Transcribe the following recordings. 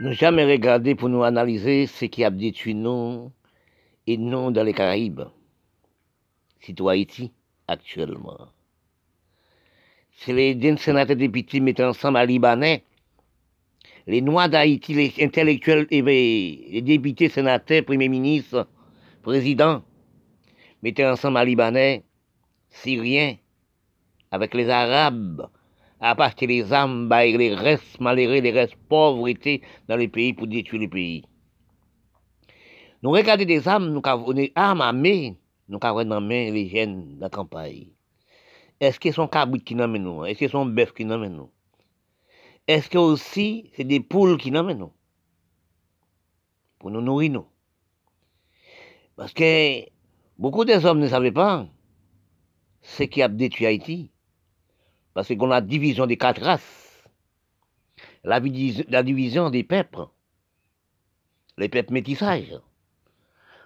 Ne jamais regarder pour nous analyser ce qui a détruit nous et nous dans les Caraïbes, surtout Haïti actuellement. C'est les sénateurs députés mettant ensemble à Libanais, les Noirs d'Haïti, les intellectuels, les députés, sénateurs, premiers ministres, présidents, mettaient ensemble à Libanais, Syriens, avec les Arabes, à partir des âmes, les restes malheureux, les restes pauvreté dans les pays pour détruire les pays. Nous regardons des âmes, nous avons des armes armées, nous avons dans main les jeunes de la campagne. Est-ce qu'ils sont cabrit qui n'emmènent nous? Est-ce qu'ils sont bœufs qui n'emmènent nous? Est-ce que aussi c'est des poules qui n'emmènent nous? Pour nous nourrir nous. Parce que beaucoup des hommes ne savaient pas ce qui a détruit Haïti. Parce qu'on a la division des quatre races, la, division des peuples, les peuples métissages.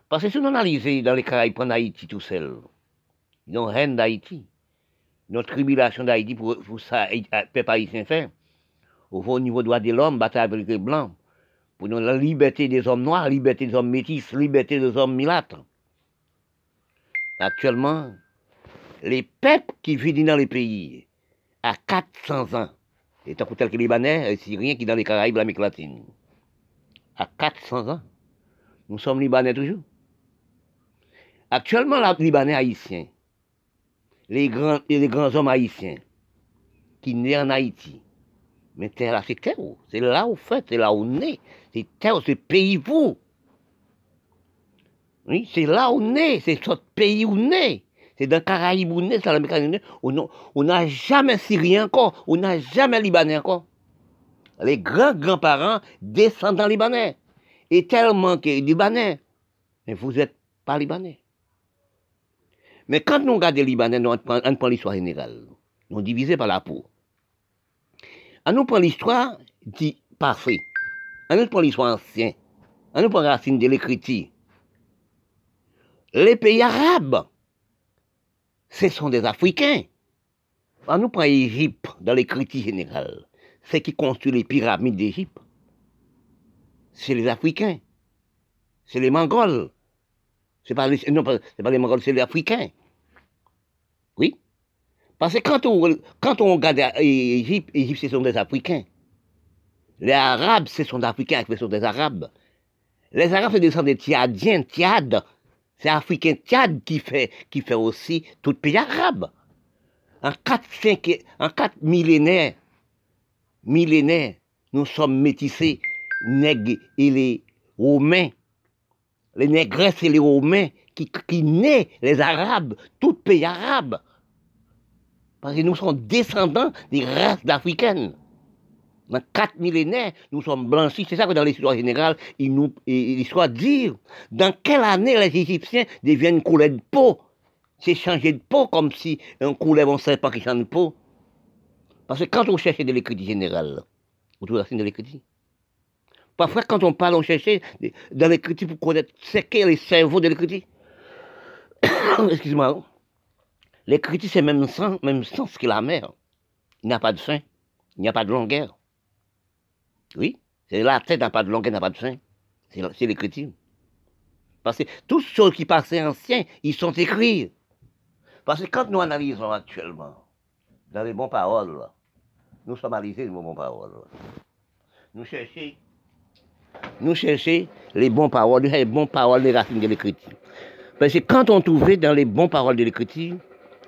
Parce que si on analyse dans les Caraïbes, en Haïti tout seul, ils ont reine d'Haïti, notre tribulation d'Haïti pour, pour ça, peuple haïtien fait, au niveau des droits de l'homme, bataille avec les blancs, pour la liberté des hommes noirs, liberté des hommes métis, liberté des hommes milâtres. Actuellement, les peuples qui vivent dans les pays, à 400 ans. Et tant que Libanais, Syriens qui dans les Caraïbes, l'Amérique latine. À 400 ans. Nous sommes Libanais toujours. Actuellement, les Libanais haïtiens, les grands, les grands hommes haïtiens, qui naissent en Haïti, mais terre c'est terre, c'est là où fait, c'est là où naît, c'est terre, c'est pays vous. Oui, c'est là où naît, c'est ce pays où naît. C'est dans Caraïbes, on n'a jamais Syrien encore, on n'a jamais Libanais encore. Les grands-grands-parents descendent Libanais. Et tellement que Libanais, mais vous n'êtes pas Libanais. Mais quand nous regardons les Libanais, on prend, l'histoire générale. Nous divisés par la peau. On nous prend l'histoire dit parfait. On nous prend l'histoire ancienne. On nous prend la racine de l'écriture. Les pays arabes, ce sont des Africains. On nous prend l'Égypte dans l'écriture générale. C'est qui construit les pyramides d'Égypte. C'est les Africains. C'est les Mongols. C'est pas les, non, c'est pas les Mongols, c'est les Africains. Oui. Parce que quand on, quand on regarde l'Égypte, l'Égypte, ce sont des Africains. Les Arabes, ce sont des Africains, ce sont des Arabes. Les Arabes, c'est des Tchadiens, Tchad, c'est Africain Tchad qui fait, qui fait aussi tout le pays arabe. En quatre, cinq, en quatre millénaires, millénaires, nous sommes métissés, nègres et les Romains, les négresses et les Romains, qui, qui naissent les Arabes, tout pays arabe. Parce que nous sommes descendants des races africaines dans quatre millénaires, nous sommes blanchis. C'est ça que dans l'histoire générale, l'histoire dit dans quelle année les Égyptiens deviennent couleurs de peau? C'est changer de peau comme si un couleur, on ne sait pas qui change de peau. Parce que quand on cherche de l'écriture générale, vous trouvez la signe de l'écriture. Parfois, quand on parle, on cherche dans l'écriture pour connaître ce qu'est le cerveau de l'écriture. Excuse-moi. L'écriture, c'est même sens, même sens que la mer. Il n'y a pas de fin, il n'y a pas de longueur. Oui, c'est la tête n'a pas de longueur, n'a pas de fin. C'est l'écriture. Parce que tous ceux qui passaient anciens, ils sont écrits. Parce que quand nous analysons actuellement, dans les bonnes paroles, nous sommes analysés les bonnes paroles. Nous cherchons, nous cherchons les bonnes paroles, les bonnes paroles des racines de l'écriture. Parce que quand on trouvait dans les bonnes paroles de l'écriture,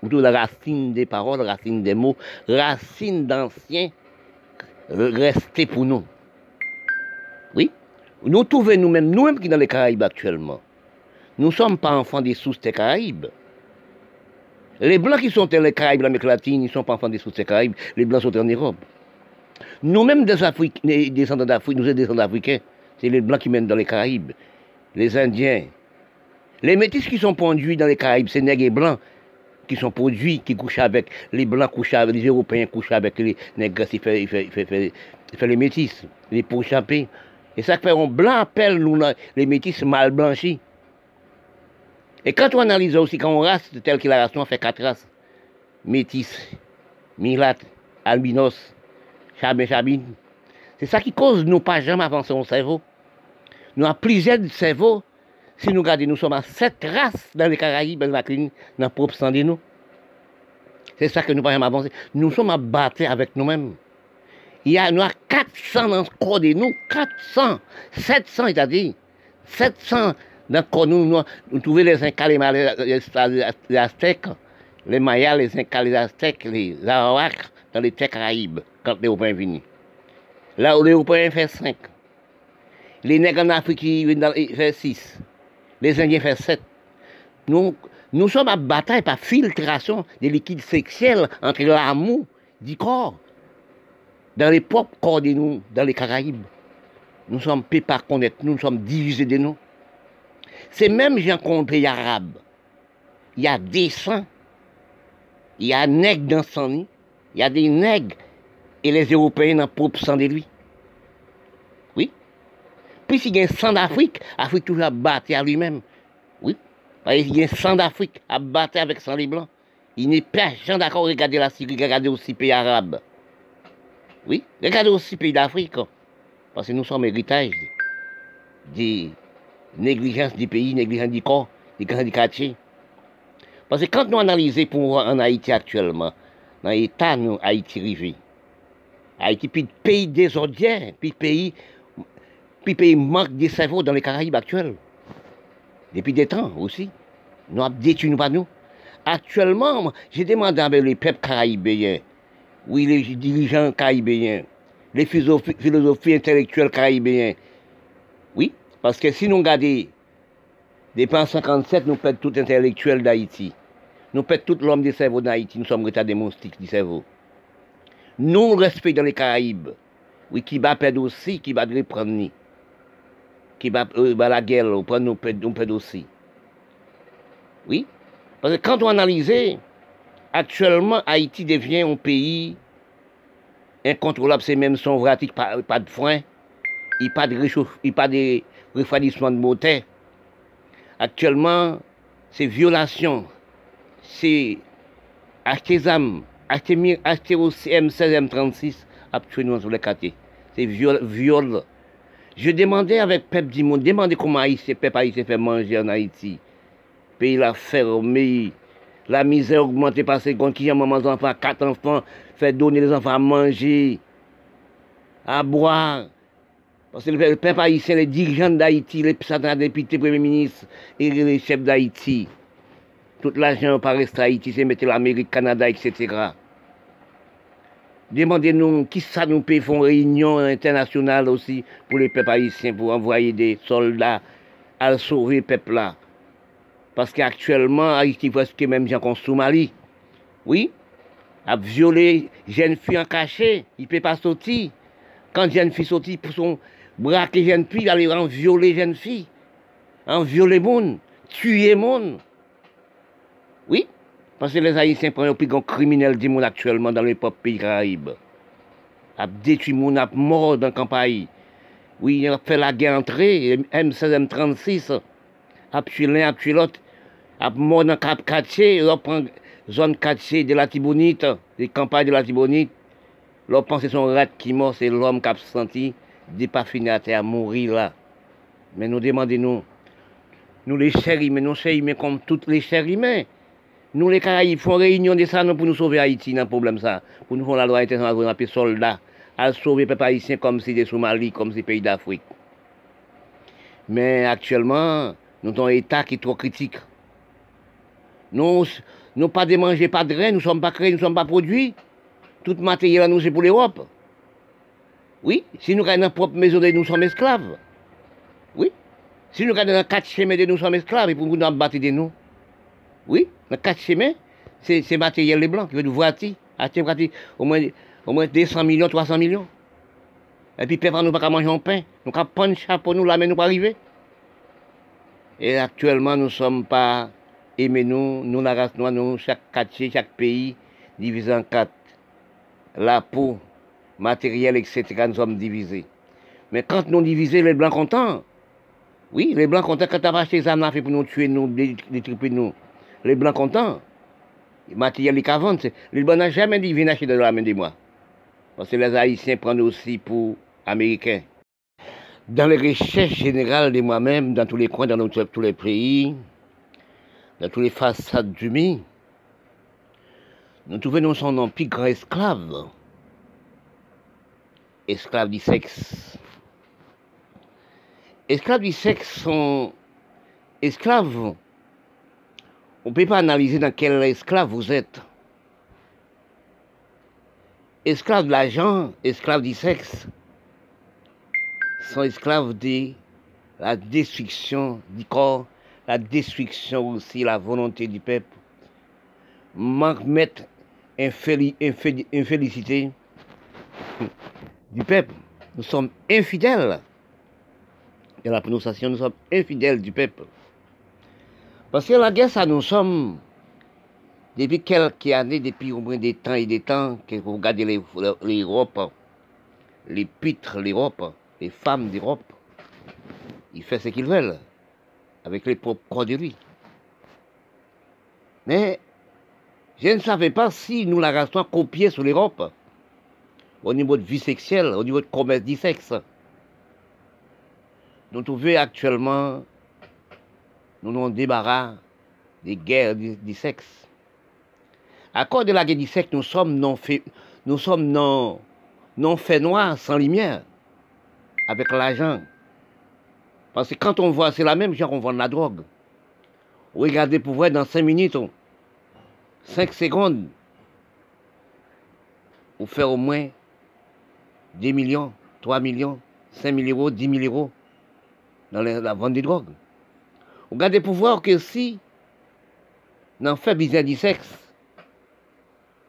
trouve la racine des paroles, racine des mots, racine d'anciens, rester pour nous. Oui? Nous trouvons nous-mêmes, nous-mêmes qui dans les Caraïbes actuellement. Nous ne sommes pas enfants des sources des Caraïbes. Les Blancs qui sont dans les Caraïbes, l'Amérique latine, ils ne sont pas enfants des sources des Caraïbes. Les Blancs sont en Europe. Nous-mêmes, des Africains, descendants d'Afrique, nous sommes descendants d'Africains. C'est les Blancs qui mènent dans les Caraïbes. Les Indiens. Les métis qui sont conduits dans les Caraïbes, c'est nègres et blancs qui sont produits, qui couchent avec les blancs, couchent avec les Européens, couchent avec les nègres, ils font, fait, les métis, les pourchampés. Et ça fait un blanc appelle nous les métis mal blanchis. Et quand on analyse aussi, quand on race telle que la race, on fait quatre races. Métis, milat, albinos, chabin, chabine. C'est ça qui cause nous pas jamais avancer au cerveau. Nous avons plusieurs cerveaux. Si nous regardons, nous sommes à sept races dans les Caraïbes, dans la propre sang de nous. C'est ça que nous jamais avancer. Nous sommes à battre avec nous-mêmes. Il y a, nous avons 400 dans le corps de nous. 400. 700, c'est-à-dire. 700 dans le corps de nous. Nous, nous trouvons les Incas, les, les, les Aztèques, les Mayas, les Incas, les Aztèques, les Arawaks, dans les Caraïbes, quand les Européens viennent. Là où les Européens font 5. Les nègres en Afrique ils font 6. Les Indiens font 7. Nous, sommes à bataille par filtration des liquides sexuels entre l'amour du corps, dans les propres corps de nous, dans les Caraïbes. Nous sommes pas par connaître, nous sommes divisés de nous. C'est même j'ai rencontré les Arabes. Il y a des sangs. Il y a nègres dans son nid. Il y a des nègres et les Européens le propre sang de lui. Puis s'il y a un sang d'Afrique, l'Afrique toujours à battre à lui-même. Oui. Il y a un sang d'Afrique à battre avec sang les blancs. Il n'est pas d'accord regarder la Syrie, regarder aussi les pays arabes. Oui. Regardez aussi les pays d'Afrique. Parce que nous sommes héritage des négligences du pays, négligences du corps, des grands quartiers. Parce que quand nous analysons pour en Haïti actuellement, dans l'état nous Haïti rivé, Haïti, puis pays désordien, puis pays, puis pays manque de cerveau dans les Caraïbes actuels. Depuis des temps aussi. Nous avons détruit nous. Actuellement, j'ai demandé avec les peuples caribéens, oui, les dirigeants caribéens, les philosophies, philosophies intellectuelles caribéens. Oui, parce que si nous regardons, depuis 1957, nous perdons tout intellectuel d'Haïti. Nous perdons tout l'homme du cerveau d'Haïti. Nous sommes retardés moustiques du cerveau. Nous, respect dans les Caraïbes, oui, qui va perdre aussi, qui va reprendre, qui va euh, la guerre, nous perdons nous aussi. Oui, parce que quand on analyse, actuellement, Haïti devient un pays incontrôlable, c'est même son vratique, pas, pas de frein, il n'y a pas de pas de refroidissement de moteur. Actuellement, c'est violation, c'est âmes, acheter, acheter aussi M16, M36, actuellement sur les. C'est viol, viol. Je demandais avec Pep Dimon, demandez comment Haïti, Pep Haïti fait manger en Haïti. Pays la fermé, la misère augmentée par seconde, qui a maman enfants, quatre enfants, fait donner les enfants à manger, à boire. Parce que le peuple haïtien, les dirigeants d'Haïti, les députés, premiers ministres et les chefs d'Haïti, tout l'argent par reste à Haïti, c'est mettre l'Amérique, Canada, etc. Demandez-nous qui ça nous faire une réunion internationale aussi pour les peuples haïtiens, pour envoyer des soldats à sauver le peuple là. Parce qu'actuellement, Haïti presque même gens qu'on Somalie. Oui, a violé jeune fille en cachet, il ne peut pas sortir. Quand jeune fille sortit pour son braquer jeune fille, il allait en violer jeune fille, en violer monde, tuer monde. Oui, parce que les Haïtiens prennent le plus grand criminel du monde actuellement dans les propres pays caraïbes. A détruit monde, a mort dans la campagne. Oui, a fait la guerre entrée, M16, M36, a tué l'un, a tué l'autre, a mort dans le quartier, il prend zone quartier de la Tibonite, les campagnes de la Tibonite. L'on pense que son rat qui mort, c'est l'homme qui a senti, n'est pas fini à mourir là. Mais nous demandons, nous, nous les chers humains, nous chers humains comme toutes les chers humains. Nous, les Caraïbes, font réunion de ça pour nous sauver Haïti dans le problème ça. Pour nous faire la loi internationale, pour nous soldats, à sauver les peuples haïtiens comme si des Somalie, comme si pays d'Afrique. Mais actuellement, nous avons un État qui est trop critique. Nous, nous pas de manger, pas de grains, nous ne sommes pas créés, nous ne sommes pas produits. Tout matériel nous, c'est pour l'Europe. Oui, si nous avons notre propre maison, nous sommes esclaves. Oui, si nous avons quatre chemins, nous sommes esclaves, et pour nous battre de nous. Oui, dans quatre chemins, c'est matériel les blancs qui veut nous voir au moins, au moins 200 millions, 300 millions. Et puis, peuple, nous pas manger un pain. Nous pas prendre chapeau, nous, là, mais nous pas arriver. Et actuellement, nous ne sommes pas aimés, nous, nous, la race noire, nous, chaque quartier, chaque pays, divisé en quatre. La peau, matériel, etc., nous sommes divisés. Mais quand nous divisons, les blancs contents. Oui, les blancs contents, quand tu as acheté des armes pour nous tuer, nous, détruire nous les blancs contents, les matériels vendent, les blancs n'ont jamais dit viens acheter de de moi. Parce que les Haïtiens prennent aussi pour américains. Dans les recherches générales de moi-même, dans tous les coins, dans tous les pays, dans toutes les façades du mi, nous trouvons son nom plus grand esclave. Esclave du sexe. Esclaves du sexe sont esclaves. On ne peut pas analyser dans quel esclave vous êtes. Esclaves de l'argent, esclaves du sexe, sont esclaves de la destruction du corps, la destruction aussi, la volonté du peuple. Manque mettre infélicité du peuple. Nous sommes infidèles. Dans la prononciation, nous sommes infidèles du peuple. Parce que la guerre, ça, nous sommes, depuis quelques années, depuis au moins des temps et des temps, que vous regardez l'Europe, les pitres l'Europe, les femmes d'Europe, ils font ce qu'ils veulent, avec les propres produits. Mais je ne savais pas si nous la restons copiée sur l'Europe, au niveau de vie sexuelle, au niveau de commerce du sexe. Nous trouvons actuellement, nous nous débarras des guerres du, sexe. À cause de la guerre du sexe, nous sommes non fait, nous noirs, sans lumière, avec l'argent. Parce que quand on voit, c'est la même chose, on vend de la drogue. Regardez pour voir dans cinq minutes, 5 secondes, vous faire au moins 10 millions, 3 millions, 5 000 euros, 10 000 euros dans la, vente de drogue. Vous gardez pour voir que si, dans fait business du sexe,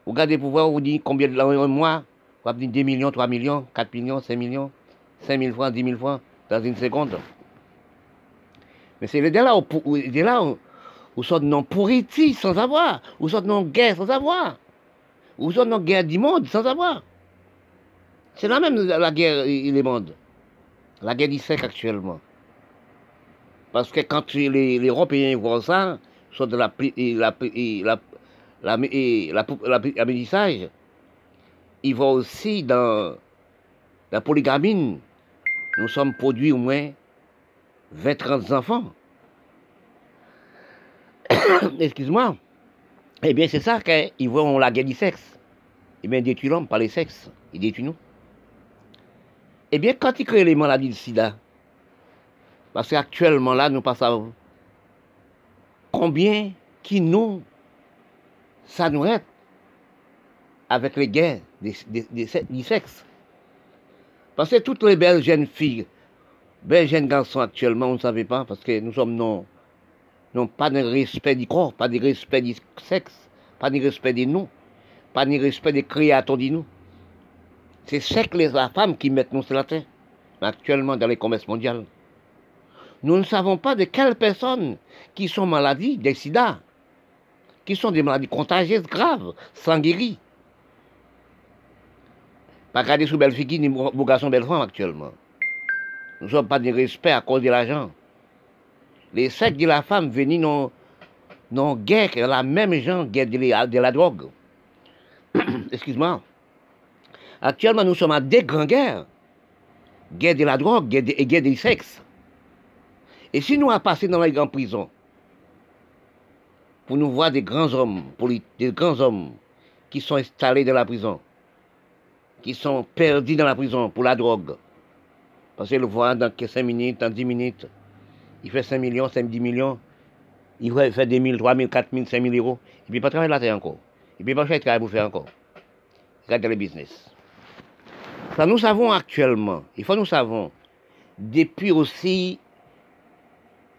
vous gardez pour voir, vous dites combien de un mois, vous avez 2 millions, 3 millions, 4 millions, 5 millions, 5 000 francs, 10 000 francs dans une seconde. Mais c'est là où, là où, ou sont non sans avoir, ou sont non guerre sans avoir, ou sont non guerre du monde sans avoir. C'est la même la guerre les mondes. La guerre du siècle actuellement. Parce que quand les, Européens voient ça, soit de la, la, ils voient aussi dans la polygamine, nous sommes produits au moins 20-30 enfants. excuse-moi, eh bien c'est ça qu'ils vont la guerre du sexe. Eh bien, ils détruisent l'homme par les sexes. Ils détruisent nous. Eh bien, quand ils créent les maladies du sida, parce qu'actuellement là, nous passons combien qui nous, ça nous aide avec les guerres du sexe. Parce que toutes les belles jeunes filles, belles jeunes garçons actuellement, on ne savait pas, parce que nous sommes non pas de respect du corps, pas de respect du sexe, pas de respect de nous, pas de respect des créateurs de nous. C'est ce que les femmes qui mettent nous sur la actuellement dans les commerces mondiaux. Nous ne savons pas de quelles personnes qui sont maladies des sida, qui sont des maladies contagieuses graves, sans guérir. Pas garder sous belle ni beau garçon belle actuellement. Nous ne sommes pas de respect à cause de l'argent les sectes de la femme venaient non, non guerre, la même gens guerre de la, drogue. Excuse-moi. Actuellement, nous sommes à deux grandes guerres. Guerre de la drogue et guerre du sexe. Et si nous avons passé dans les grandes prisons, pour nous voir des grands hommes, des grands hommes qui sont installés dans la prison, qui sont perdus dans la prison pour la drogue, parce qu'ils le voient dans 5 minutes, dans 10 minutes, il fait 5 millions, 5, 10 millions, il fait 2 000, 3 000, 4 000, 5 000 euros, il ne peut pas travailler la terre encore. Il ne peut pas chercher travail pour faire encore. Regardez le business. Nous savons actuellement, il faut nous savons, depuis aussi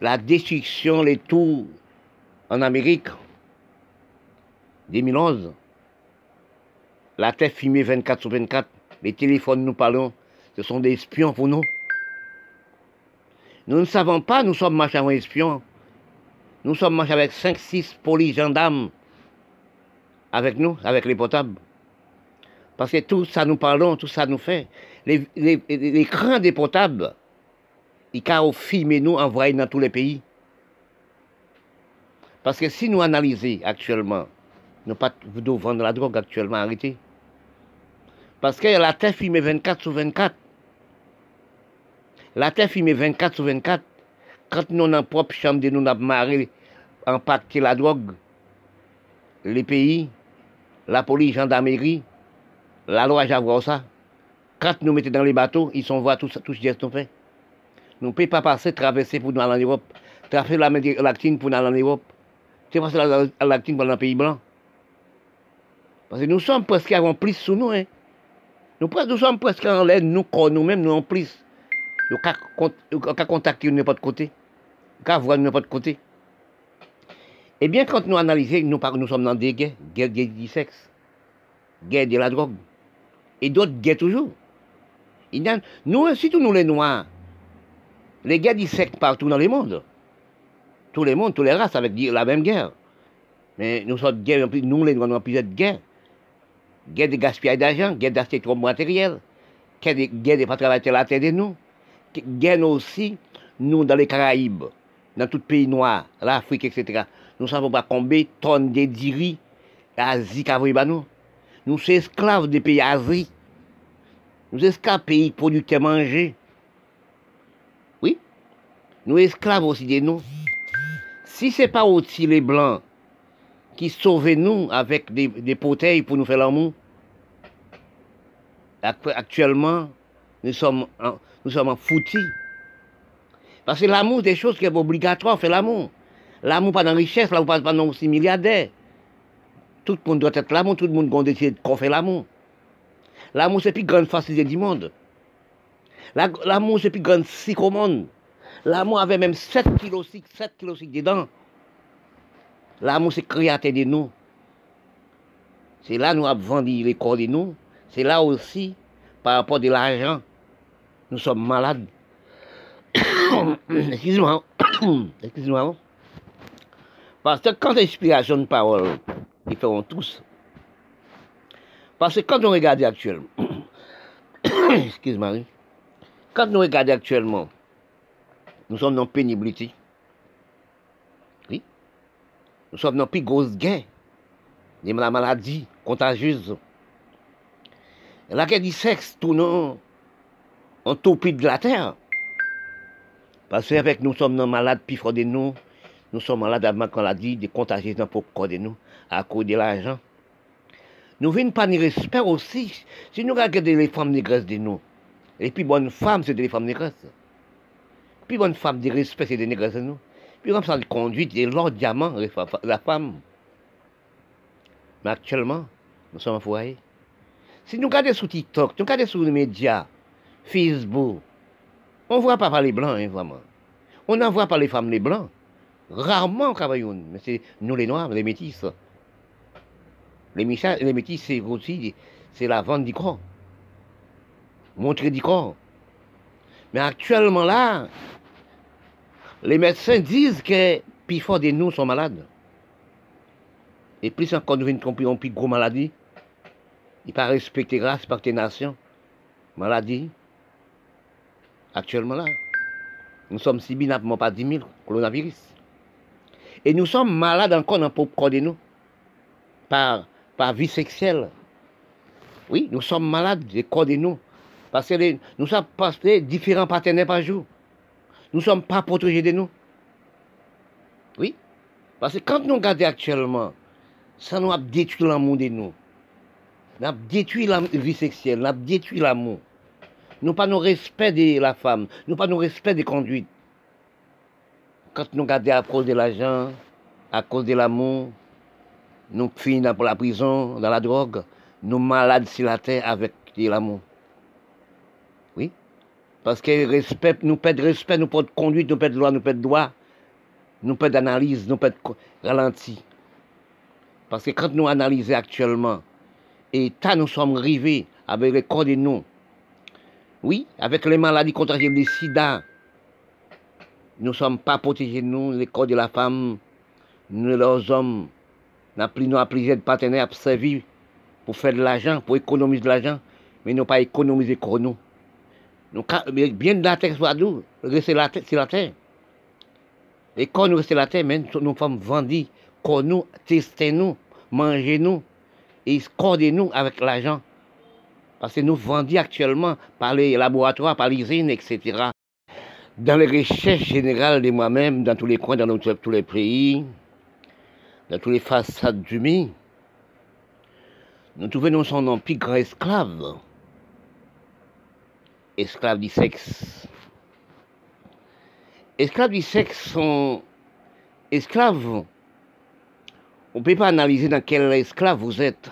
la destruction, les tours en Amérique, 2011, la terre fumée 24 sur 24, les téléphones nous parlons, ce sont des espions pour nous. Nous ne savons pas, nous sommes marchés avec espions. Nous sommes marchés avec 5-6 polices gendarmes avec nous, avec les potables. Parce que tout ça nous parlons, tout ça nous fait. Les, les, des potables, ils ont filmé nous, envoyés dans tous les pays. Parce que si nous analysons actuellement, nous pas vendre la drogue actuellement, arrêtez. Parce que la terre filmée 24 sur 24, La terre filmée 24 sur 24. Quand nous, dans propre chambre de nous, avons marré, la drogue, les pays, la police, gendarmerie, la loi, j'avoue ça. Quand nous mettons dans les bateaux, ils sont voir que nous fait. Nous ne pouvons pas passer, traverser pour nous aller en Europe, traverser la mer Lactine pour nous aller en Europe. C'est passer la Lactine pour aller dans le pays blanc. Parce que nous sommes presque avant plus sous nous. Hein. Nous, sommes presque en l'air, nous, nous-mêmes, nous en plus. Nous avons contacter de n'importe côté. Nous avons voir de n'importe côté. Eh bien, quand nous analysons, nous, sommes dans des guerres, guerre du sexe, guerre de la drogue, et d'autres guerres toujours. Nous, surtout nous les Noirs, les guerres sexe partout dans le monde. Tous les mondes, toutes les races avec la même guerre. Mais nous sommes guerres, nous les avons plusieurs guerres. Guerre de gaspillage d'argent, guerre d'acheter trop matériel, guerre de ne pas travailler la terre de nous, guerre aussi, nous dans les Caraïbes, dans tout pays noir, l'Afrique, etc. Nous ne savons pas combien de tonnes de diri Asie qu'a nous. Nous sommes esclaves des pays Asie. Nous sommes esclaves des pays producteurs manger. Nous esclaves aussi de nous. Si ce n'est pas aussi les Blancs qui sauvent nous avec des, des pour nous faire l'amour, actuellement, nous sommes, nous sommes en foutis. Parce que l'amour, c'est des choses qui sont obligatoires, faire l'amour. L'amour pas dans la richesse, l'amour pas dans aussi milliardaire. Tout le monde doit être l'amour, tout le monde doit décider qu'on fait l'amour. L'amour, c'est plus grande facilité du monde. L'amour, c'est plus grande monde. L'amour avait même 7 kg 7 kg dedans. L'amour, c'est créateur de nous. C'est là nous avons vendu les corps de nous. C'est là aussi, par rapport à l'argent, nous sommes malades. Excusez-moi. Excusez-moi. Parce que quand l'inspiration de parole, ils feront tous. Parce que quand on regarde actuellement, excuse-moi, quand nous regardons actuellement, nous sommes dans pénibilité. Oui. Nous sommes dans plus grosse guerre. La maladie contagieuse. La guerre du sexe, tout nous, en topie de la terre. Parce qu'avec nous sommes dans malades plus forts de nous, nous sommes malades avant qu'on l'a dit, de contagier dans le corps de nous, à cause de l'argent. Nous venons pas de respect aussi. Si nous regardons les femmes négresses de nous, les plus bonnes femmes, c'est des femmes négresses. Les plus bonnes femmes de respect, c'est de nous. Puis comme ça, de conduite, de l'or diamant, la femme. Mais actuellement, nous sommes en foyer. Si nous regardons sur TikTok, nous regardons sur les médias, Facebook, on ne voit pas les blancs, hein, vraiment. On n'en voit pas les femmes les blancs. Rarement Cameroun, mais c'est nous les Noirs, les métis. Les, les métis, c'est aussi c'est la vente du corps. Montrer du corps. Mais actuellement là, les médecins disent que plus fort de nous sont malades. Et plus encore nous venons plus gros maladie. Il ne pas respecter grâce par tes nations. Maladie. Actuellement là. Nous sommes si bien pas 10 000 coronavirus. Et nous sommes malades encore dans le corps de nous. Par, par vie sexuelle. Oui, nous sommes malades du corps de nous. Parce que nous sommes passés différents partenaires par jour. Nous ne sommes pas protégés de nous. Oui. Parce que quand nous regardons actuellement, ça nous a détruit l'amour de nous. Nous avons détruit la vie sexuelle, nous avons détruit l'amour. Nous pas nous respect de la femme, nous pas nous respect des conduites quand nous regardons à cause de l'argent, à cause de l'amour, nous finissons pour la prison, dans la drogue, nous malades sur la terre avec l'amour. Parce que nous perdons respect, nous perdons conduite, nous perdons loi, nous perdons droit, nous perdons analyse, nous perdons ralenti. Parce que quand nous analysons actuellement, et tant nous sommes arrivés avec les corps de nous, oui, avec les maladies contagieuses, les sida, nous ne sommes pas protégés, nous, les corps de la femme, nous, les hommes. Nous avons plusieurs partenaires à servir pour faire de l'argent, pour économiser de l'argent, mais nous pas économiser pour nous. Bien de la terre soit nous, la terre, c'est la terre. Et quand nous restons la terre, même sommes vendus, quand nous, tester nous, manger nous, et scorder nous avec l'argent. Parce que nous vendons actuellement par les laboratoires, par les usines, etc. dans les recherches générales de moi-même, dans tous les coins, dans tous les pays, dans toutes les façades du monde, nous trouvons son plus grand esclave, esclave du sexe. Esclaves du sexe sont esclaves. On ne peut pas analyser dans quel esclave vous êtes.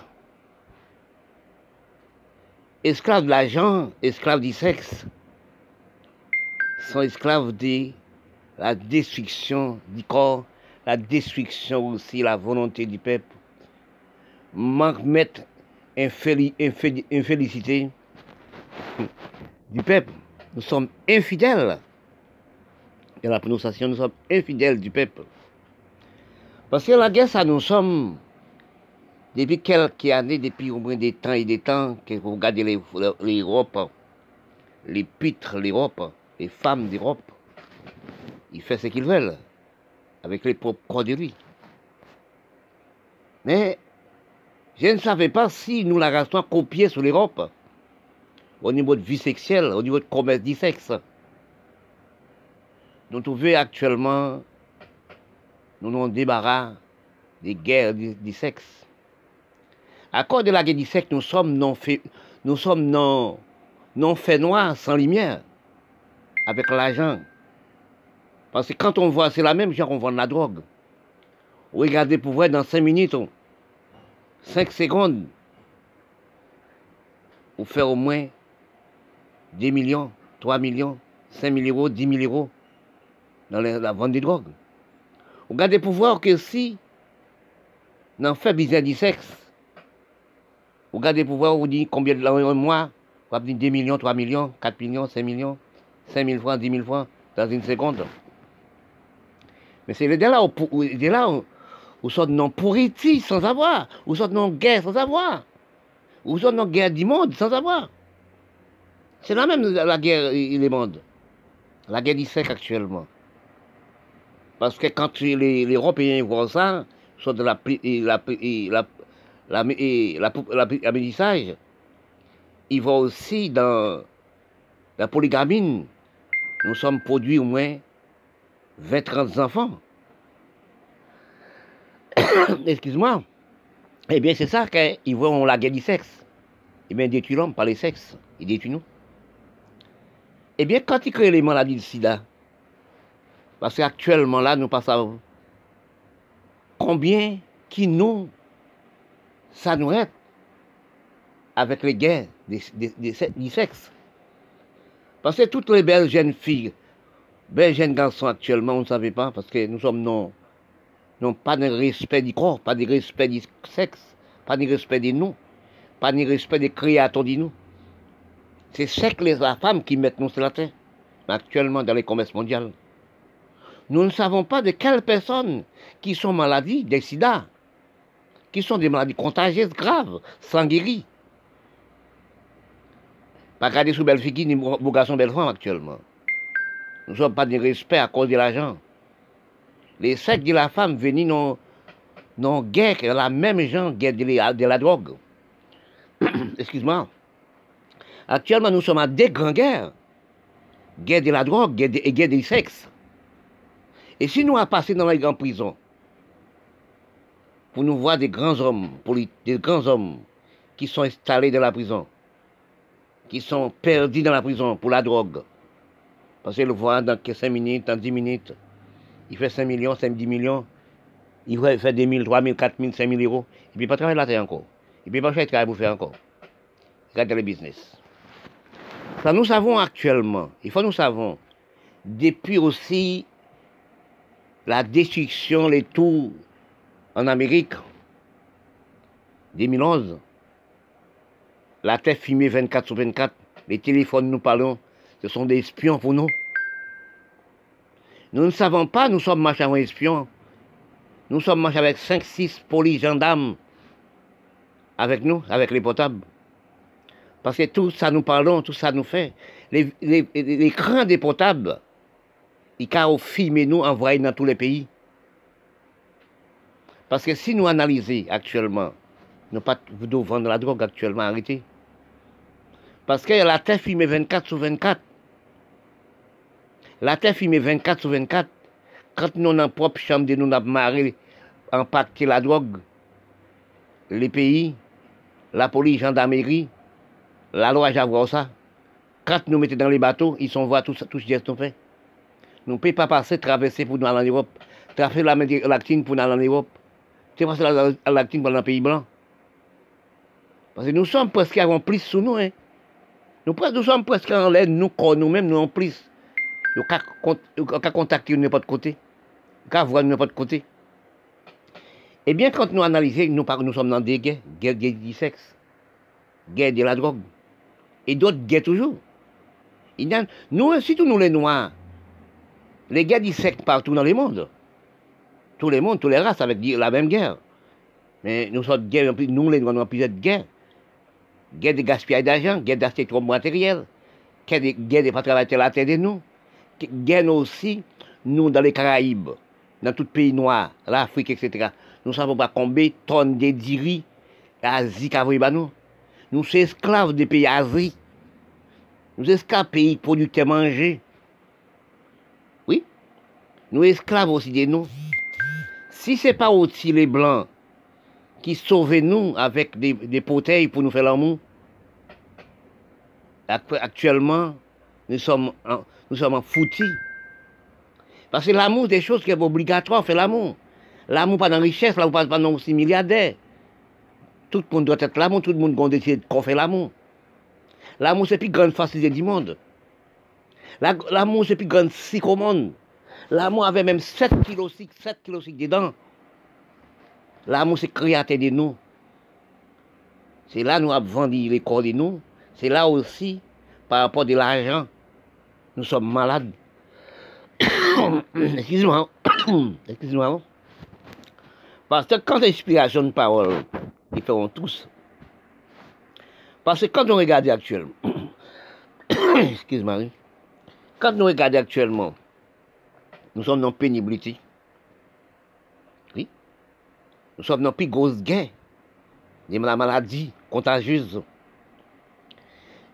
Esclaves de l'argent, esclaves du sexe, sont esclaves de la destruction du corps, la destruction aussi, la volonté du peuple. Manque mettre infélicité du peuple. Nous sommes infidèles. Et la prononciation, nous sommes infidèles du peuple. Parce que la guerre, ça, nous sommes, depuis quelques années, depuis au moins des temps et des temps, que vous regardez l'Europe, les pitres l'Europe, les femmes d'Europe, ils font ce qu'ils veulent, avec les propres produits. Mais je ne savais pas si nous la restons copiée sur l'Europe, au niveau de vie sexuelle, au niveau de commerce du sexe. Nous trouvons actuellement, nous nous débarras des guerres du, sexe. À cause de la guerre du sexe, nous sommes non fait, nous non, non fait noir, sans lumière, avec l'argent. Parce que quand on voit, c'est la même chose qu'on vend la drogue. Regardez pour voir dans 5 minutes, 5 secondes, vous faire au moins 10 millions, 3 millions, 5 000 euros, 10 000 euros dans la vente de drogue. Vous regardez pour voir que si, dans fait business du sexe, vous regardez pour voir, vous dites combien de un mois, vous avez 2 millions, 3 millions, 4 millions, 5 millions, 5 000 francs, 10 000 francs dans une seconde. Mais c'est là où, là où, où non pourritis sans avoir, où sont non guerre sans avoir, où sont non guerre du monde sans avoir. C'est la même la guerre et les mondes. La guerre du sexe actuellement. Parce que quand les, Européens voient ça, soit de la, la, ils voient aussi dans la polygamine, nous sommes produits au moins 20-30 enfants. Excuse-moi. Eh bien, c'est ça qu'ils voient la guerre du sexe. Eh bien, ils détruisent l'homme par les sexes. Ils détruisent nous. Eh bien, quand ils créent les maladies de sida, parce qu'actuellement, là, nous passons combien qui nous, ça nous aide avec les guerres du sexe. Parce que toutes les belles jeunes filles, belles jeunes garçons actuellement, on ne savait pas, parce que nous sommes non, non pas de respect du corps, pas de respect du sexe, pas de respect de nous, pas de respect des créateurs de nous. C'est que les femmes qui mettent la terre, actuellement dans les commerces mondiaux. Nous ne savons pas de quelles personnes qui sont maladies des sida, qui sont des maladies contagieuses graves, sans guérir. Pas sous belle fille ni beau garçon belle femme actuellement. Nous sommes pas de respect à cause de l'argent. Les sexes de la femme venus non, non guerre, la même gens guerre de la drogue. Excuse-moi. Actuellement, nous sommes à deux grandes guerres. Guerre de la drogue et guerre des sexes. Et si nous avons passé dans les grandes prisons, pour nous voir des grands hommes, des grands hommes qui sont installés dans la prison, qui sont perdus dans la prison pour la drogue, parce qu'ils le voient dans 5 minutes, dans 10 minutes, il fait 5 millions, 5, 10 millions, il fait 2 000, 3 000, 4 000, 5 000 euros, il ne peut pas travailler la terre encore. Il ne peut pas faire travail pour faire encore. Regardez le business. Ça, nous savons actuellement, il faut nous savons, depuis aussi la destruction, les tours en Amérique, 2011, la terre fumée 24 sur 24, les téléphones nous parlons, ce sont des espions pour nous. Nous ne savons pas, nous sommes marchés avec espions. Nous sommes marchés avec 5-6 polices gendarmes avec nous, avec les potables. Parce que tout ça nous parlons, tout ça nous fait. Les, les, des potables, il au filmer nous, envoyer dans tous les pays. Parce que si nous analysons actuellement, nous pas devons vendre la drogue actuellement, arrêtez. Parce que la terre filmée 24 sur 24. La terre filmée 24 sur 24. Quand nous, dans propre chambre de nous, avons impacté la drogue, les pays, la police, gendarmerie, la loi, j'avoue ça. Quand nous mettons dans les bateaux, ils sont voir tout, tout ce geste qu'on fait. Nous ne pouvons pas passer, traverser pour nous aller en Europe, traverser la lactine pour nous aller en Europe. C'est passer la lactine pour aller dans le pays blanc. Parce que nous sommes presque en plus sous nous. Hein. Nous, nous sommes presque en l'air, nous, nous-mêmes, nous en plus. Nous avons contacter n'importe côté. Nous avons voir n'importe côté. Eh bien, quand nous analysons, nous, nous sommes dans des guerres, guerre du sexe, guerre de la drogue, et d'autres guerres toujours. nous, surtout nous les Noirs, les guerres sexe partout dans le monde. Tous les mondes, tous les races avec la même guerre. Mais nous sommes guerre, nous les Noirs, nous avons plusieurs guerres. Guerre de gaspillage d'argent, guerre d'acheter trop matériel, guerre de ne pas travailler la terre de nous, guerre aussi, nous dans les Caraïbes, dans tout pays noir, l'Afrique, etc. Nous ne savons pas combien de tonnes de diri Asie nous. Nous sommes esclaves des pays Asie. Nous sommes esclaves des pays producteurs manger. Oui. Nous sommes esclaves aussi de nous. Si ce n'est pas aussi les Blancs qui sauvent nous avec des, des pour nous faire l'amour, actuellement, nous sommes, nous sommes foutus. Parce que l'amour, des choses qui sont obligatoires, faire l'amour. L'amour pas dans la richesse, l'amour pas dans aussi milliardaire. Tout le monde doit être l'amour, tout le monde doit décider de faire l'amour. L'amour, c'est plus grande facilité du monde. L'amour, c'est plus grande monde. L'amour avait même 7 kg 7 kg dedans. L'amour, c'est créateur de nous. C'est là nous avons vendu les corps de nous. C'est là aussi, par rapport à l'argent, nous sommes malades. Excusez-moi. Excusez-moi. Parce que quand l'inspiration de parole, ils feront tous. Parce que quand on regarde actuellement, excuse-moi, quand nous regardons actuellement, nous sommes dans pénibilité. Oui. Nous sommes dans plus grosse guerre. La maladie contagieuse.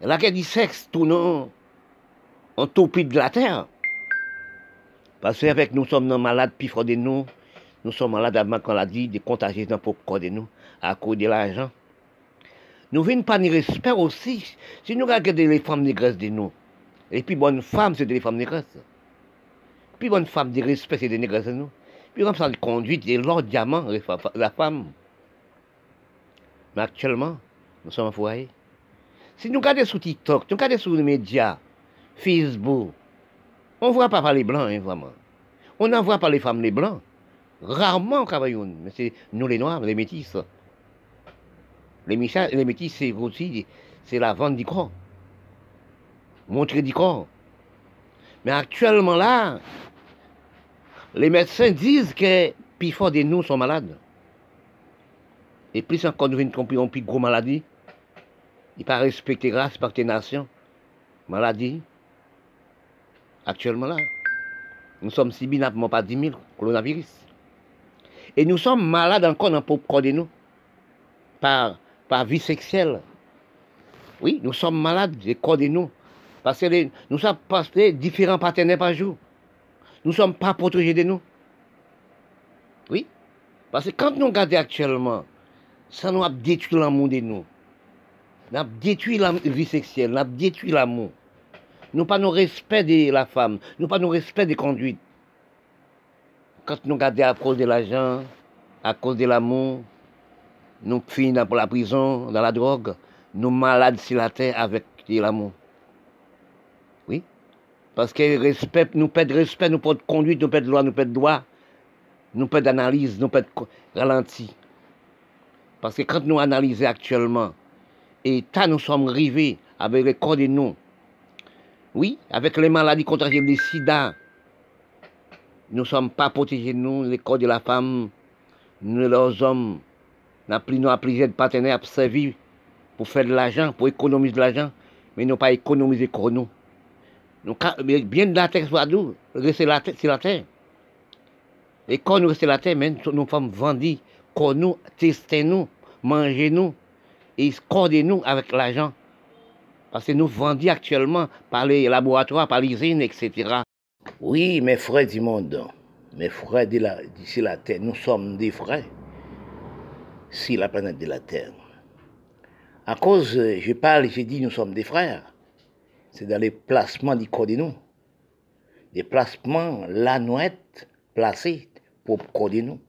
La guerre du sexe tourne en topie de la terre. Parce qu'avec nous sommes malades, puis de nous, nous sommes malades avec qu'on l'a dit, des contagieux dans le corps de nous, à cause de l'argent. Nous venons pas de respect aussi. Si nous regardons les femmes négresses de nous, et puis bonnes femmes, c'est des femmes négresses. Puis bonnes femmes de respect, c'est des négresses de nous. Puis comme ça, de conduite, c'est l'ordre diamant, la femme. Mais actuellement, nous sommes en foyer. Si nous regardons sur TikTok, nous regardons sur les médias, Facebook, on ne voit pas les blancs, hein, vraiment. On n'en voit pas les femmes les blancs. Rarement mais c'est nous les noirs, les métis. Les, les métis, c'est aussi c'est la vente du corps. Montrer du corps. Mais actuellement là, les médecins disent que plus fort de nous sont malades. Et plus encore nous en plus gros maladie. Il pas respecter race, par tes nations. Maladie, actuellement là. Nous sommes si bien, pas 10 000 coronavirus. Et nous sommes malades encore dans le corps de nous, par, par vie sexuelle. Oui, nous sommes malades du corps de nous, parce que nous sommes différents partenaires par jour. Nous ne sommes pas protégés de nous. Oui, parce que quand nous regardons actuellement, ça nous a détruit l'amour de nous. Nous a détruit la vie sexuelle, nous a détruit l'amour. Nous pas nos respect de la femme, nous pas nos respect des conduites. Quand nous regardons à cause de l'argent, à cause de l'amour, nous finissons pour la prison, dans la drogue, nous malades sur la terre avec l'amour. Oui? Parce que nous perdons respect, nous perdons conduite, nous perdons loi, nous perdons droit, nous perdons analyse, nous perdons ralenti. Parce que quand nous analysons actuellement, et tant nous sommes arrivés avec le corps de nous, oui, avec les maladies contagieuses, les sida, nous ne sommes pas protégés, nous, les corps de la femme, nous, les hommes, n'a plus nous plusieurs partenaires à servir pour faire de l'argent, pour économiser de l'argent, mais nous pas économiser pour nous. nous bien de la terre soit nous, rester la terre, c'est la terre. Et quand nous restons la terre, même nous sommes vendus, quand nous, testez nous, mangez nous, et scordez nous avec l'argent. Parce que nous vendons actuellement par les laboratoires, par les usines, etc. Oui, mes frères du monde, mes frères d'ici la, Terre, nous sommes des frères sur la planète de la Terre. À cause, je parle, j'ai dit nous sommes des frères. C'est dans les placements du corps de nous. Des placements, là, nous placés pour de nous.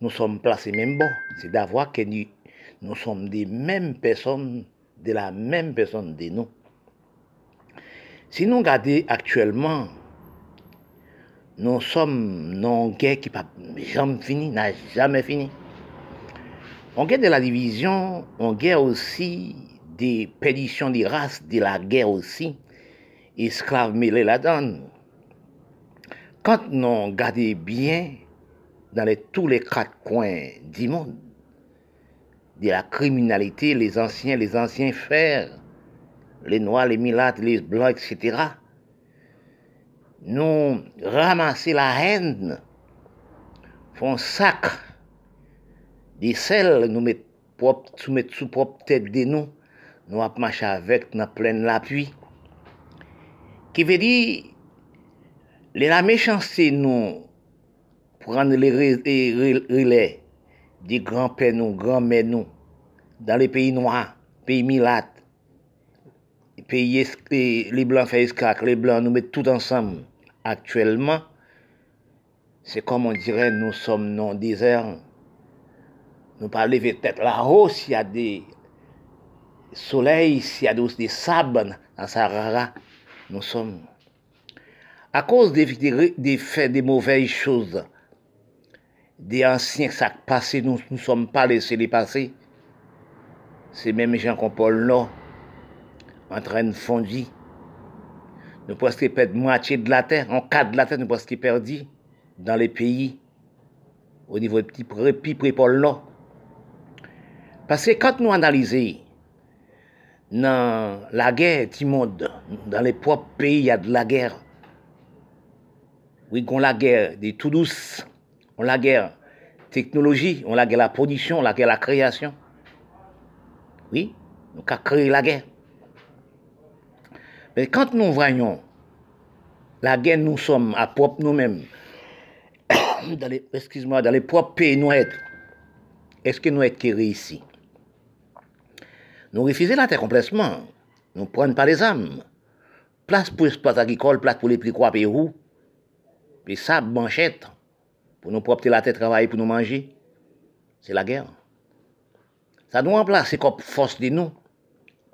Nous sommes placés même bon. C'est d'avoir que nous, nous sommes des mêmes personnes, de la même personne de nous. Si nous regardons actuellement nous sommes dans guerre qui n'a jamais fini, n'a jamais fini. On guerre de la division, on guerre aussi des perditions des races, de la guerre aussi, esclaves mêlés là-dedans. Quand nous regardons bien dans tous les quatre coins du monde, de la criminalité, les anciens, les anciens frères, les noirs, les milates, les blancs, etc., nous ramasser la haine, font sac des sel, nous mettons sous propre tête de nous, nous avons avec dans plein l'appui. Qui veut dire, la méchanceté nous prendre les relais des grands-pères nous, grands-mères dans les pays noirs, pays milates, pays les blancs fait esclaves, les blancs nous mettent tout ensemble actuellement, c'est comme on dirait, nous sommes non désert. Nous parlons peut-être là-haut s'il y a des soleils, s'il y a des sables dans Sahara. Nous sommes. À cause des, des, faits, des mauvaises choses, des anciens ça passé, nous ne sommes pas laissés les passer. C'est même Jean Paul là, en train de fondre nous presque perdre moitié de la terre, en cas de la terre, nous presque perdu dans les pays au niveau du petit prépôle là. Parce que quand nous analysons dans la guerre du monde, dans les propres pays, il y a de la guerre. Oui, on la guerre des tout douces, on la guerre technologie, on la guerre la production, on la guerre la création. Oui, nous avons créé la guerre. Mais quand nous voyons la guerre, nous sommes à propre nous-mêmes, excuse-moi, dans les propres pays nous est-ce que nous êtes qui réussi Nous refusons la terre complètement. Nous ne prenons pas les âmes. Place pour l'espace agricole, place pour les prix quoi, Pérou. Puis ça, manchette, pour nous propter la tête, travailler pour nous manger. C'est la guerre. Ça nous remplace comme force de nous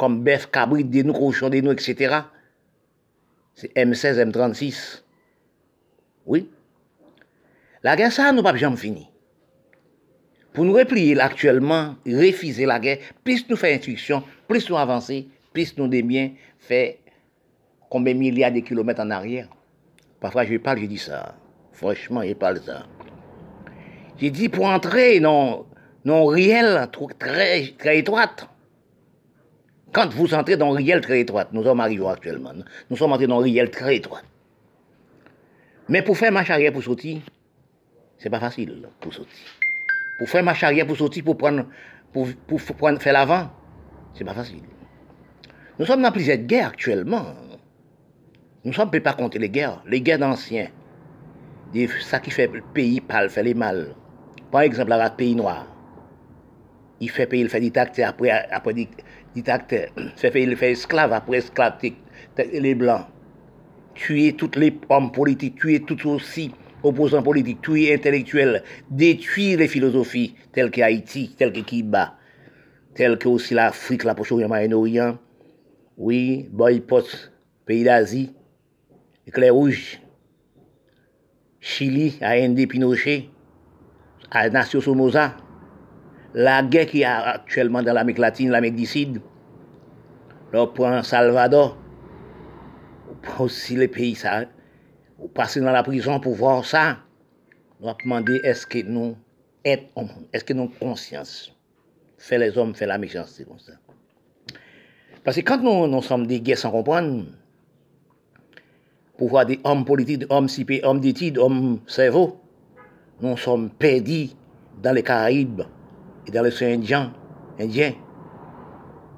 comme bœuf, cabrit de nous, cochon de nous, etc. C'est M16, M36. Oui. La guerre, ça, nous pas jamais fini. Pour nous replier actuellement, refuser la guerre, plus nous faire instruction, plus nous avancer, plus nous des biens fait combien de milliards de kilomètres en arrière. Parfois, je parle, je dis ça. Franchement, je parle ça. J'ai dit pour entrer dans, dans réel très, très étroite, quand vous entrez dans une riel très étroite, nous sommes arrivés actuellement, nous sommes entrés dans une riel très étroite. Mais pour faire marche arrière pour sortir, c'est pas facile pour sortir. Pour faire marche arrière pour sortir, pour prendre, pour, pour, faire l'avant, c'est pas facile. Nous sommes dans plusieurs guerres actuellement. Nous ne pouvons pas compter les guerres, les guerres d'anciens. Ça qui fait le pays pâle, fait les mal. Par exemple, la pays noir. Il fait payer, il fait dictateur, après, après dictateur, fait esclave, après esclave, les blancs. Tuer tous les hommes politiques, tuer tous aussi opposants politiques, tuer intellectuels, détruire les philosophies telles qu'Haïti, telles que Kiba, telles que aussi l'Afrique, la Proche-Orient, Moyen-Orient. Oui, boycott, pays d'Asie, éclair rouge, Chili, AND Pinochet, à Somoza, la guerre qui a actuellement dans l'Amérique latine, l'Amérique du Sud, on prend Salvador, on prend aussi les pays, ça, on passe dans la prison pour voir ça. On va demander est-ce que nous est-ce que nous conscience? Fait les hommes, fait la méchanceté comme ça. Parce que quand nous, nous sommes des guerres sans comprendre, pour voir des hommes politiques, hommes cipés, hommes d'études, hommes cerveaux, nous sommes perdus dans les Caraïbes, et dans l'océan Indien, Indien.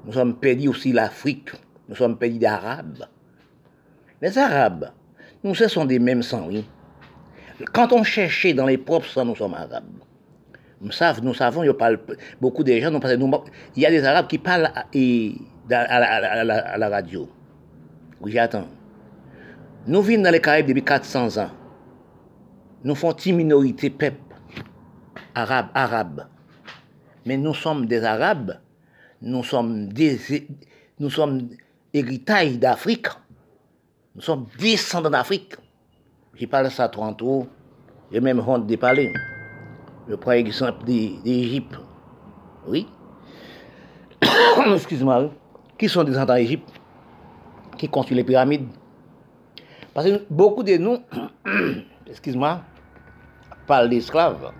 Nous sommes perdus aussi l'Afrique, nous sommes perdus d'Arabes. Les Arabes, Nous, ce sont des mêmes sangs, oui. Quand on cherchait dans les propres sangs, nous sommes arabes. Nous savons, nous savons, beaucoup de gens, nous, il y a des arabes qui parlent à, à, la, radio. Oui, j'attends. Nous vivons dans les Caraïbes depuis 400 ans. Nous faisons une minorité peuple, arabe, arabe. Mais nous sommes des arabes, nous sommes des, nous sommes d'Afrique. Nous sommes descendants d'Afrique. J'ai parlé ça à Toronto, j'ai même honte de parler. Je prends l'exemple d'Égypte. Oui. Excuse-moi. Qui sont des enfants d'Égypte Qui construisent les pyramides? Parce que beaucoup de nous, excuse-moi, parlent d'esclaves.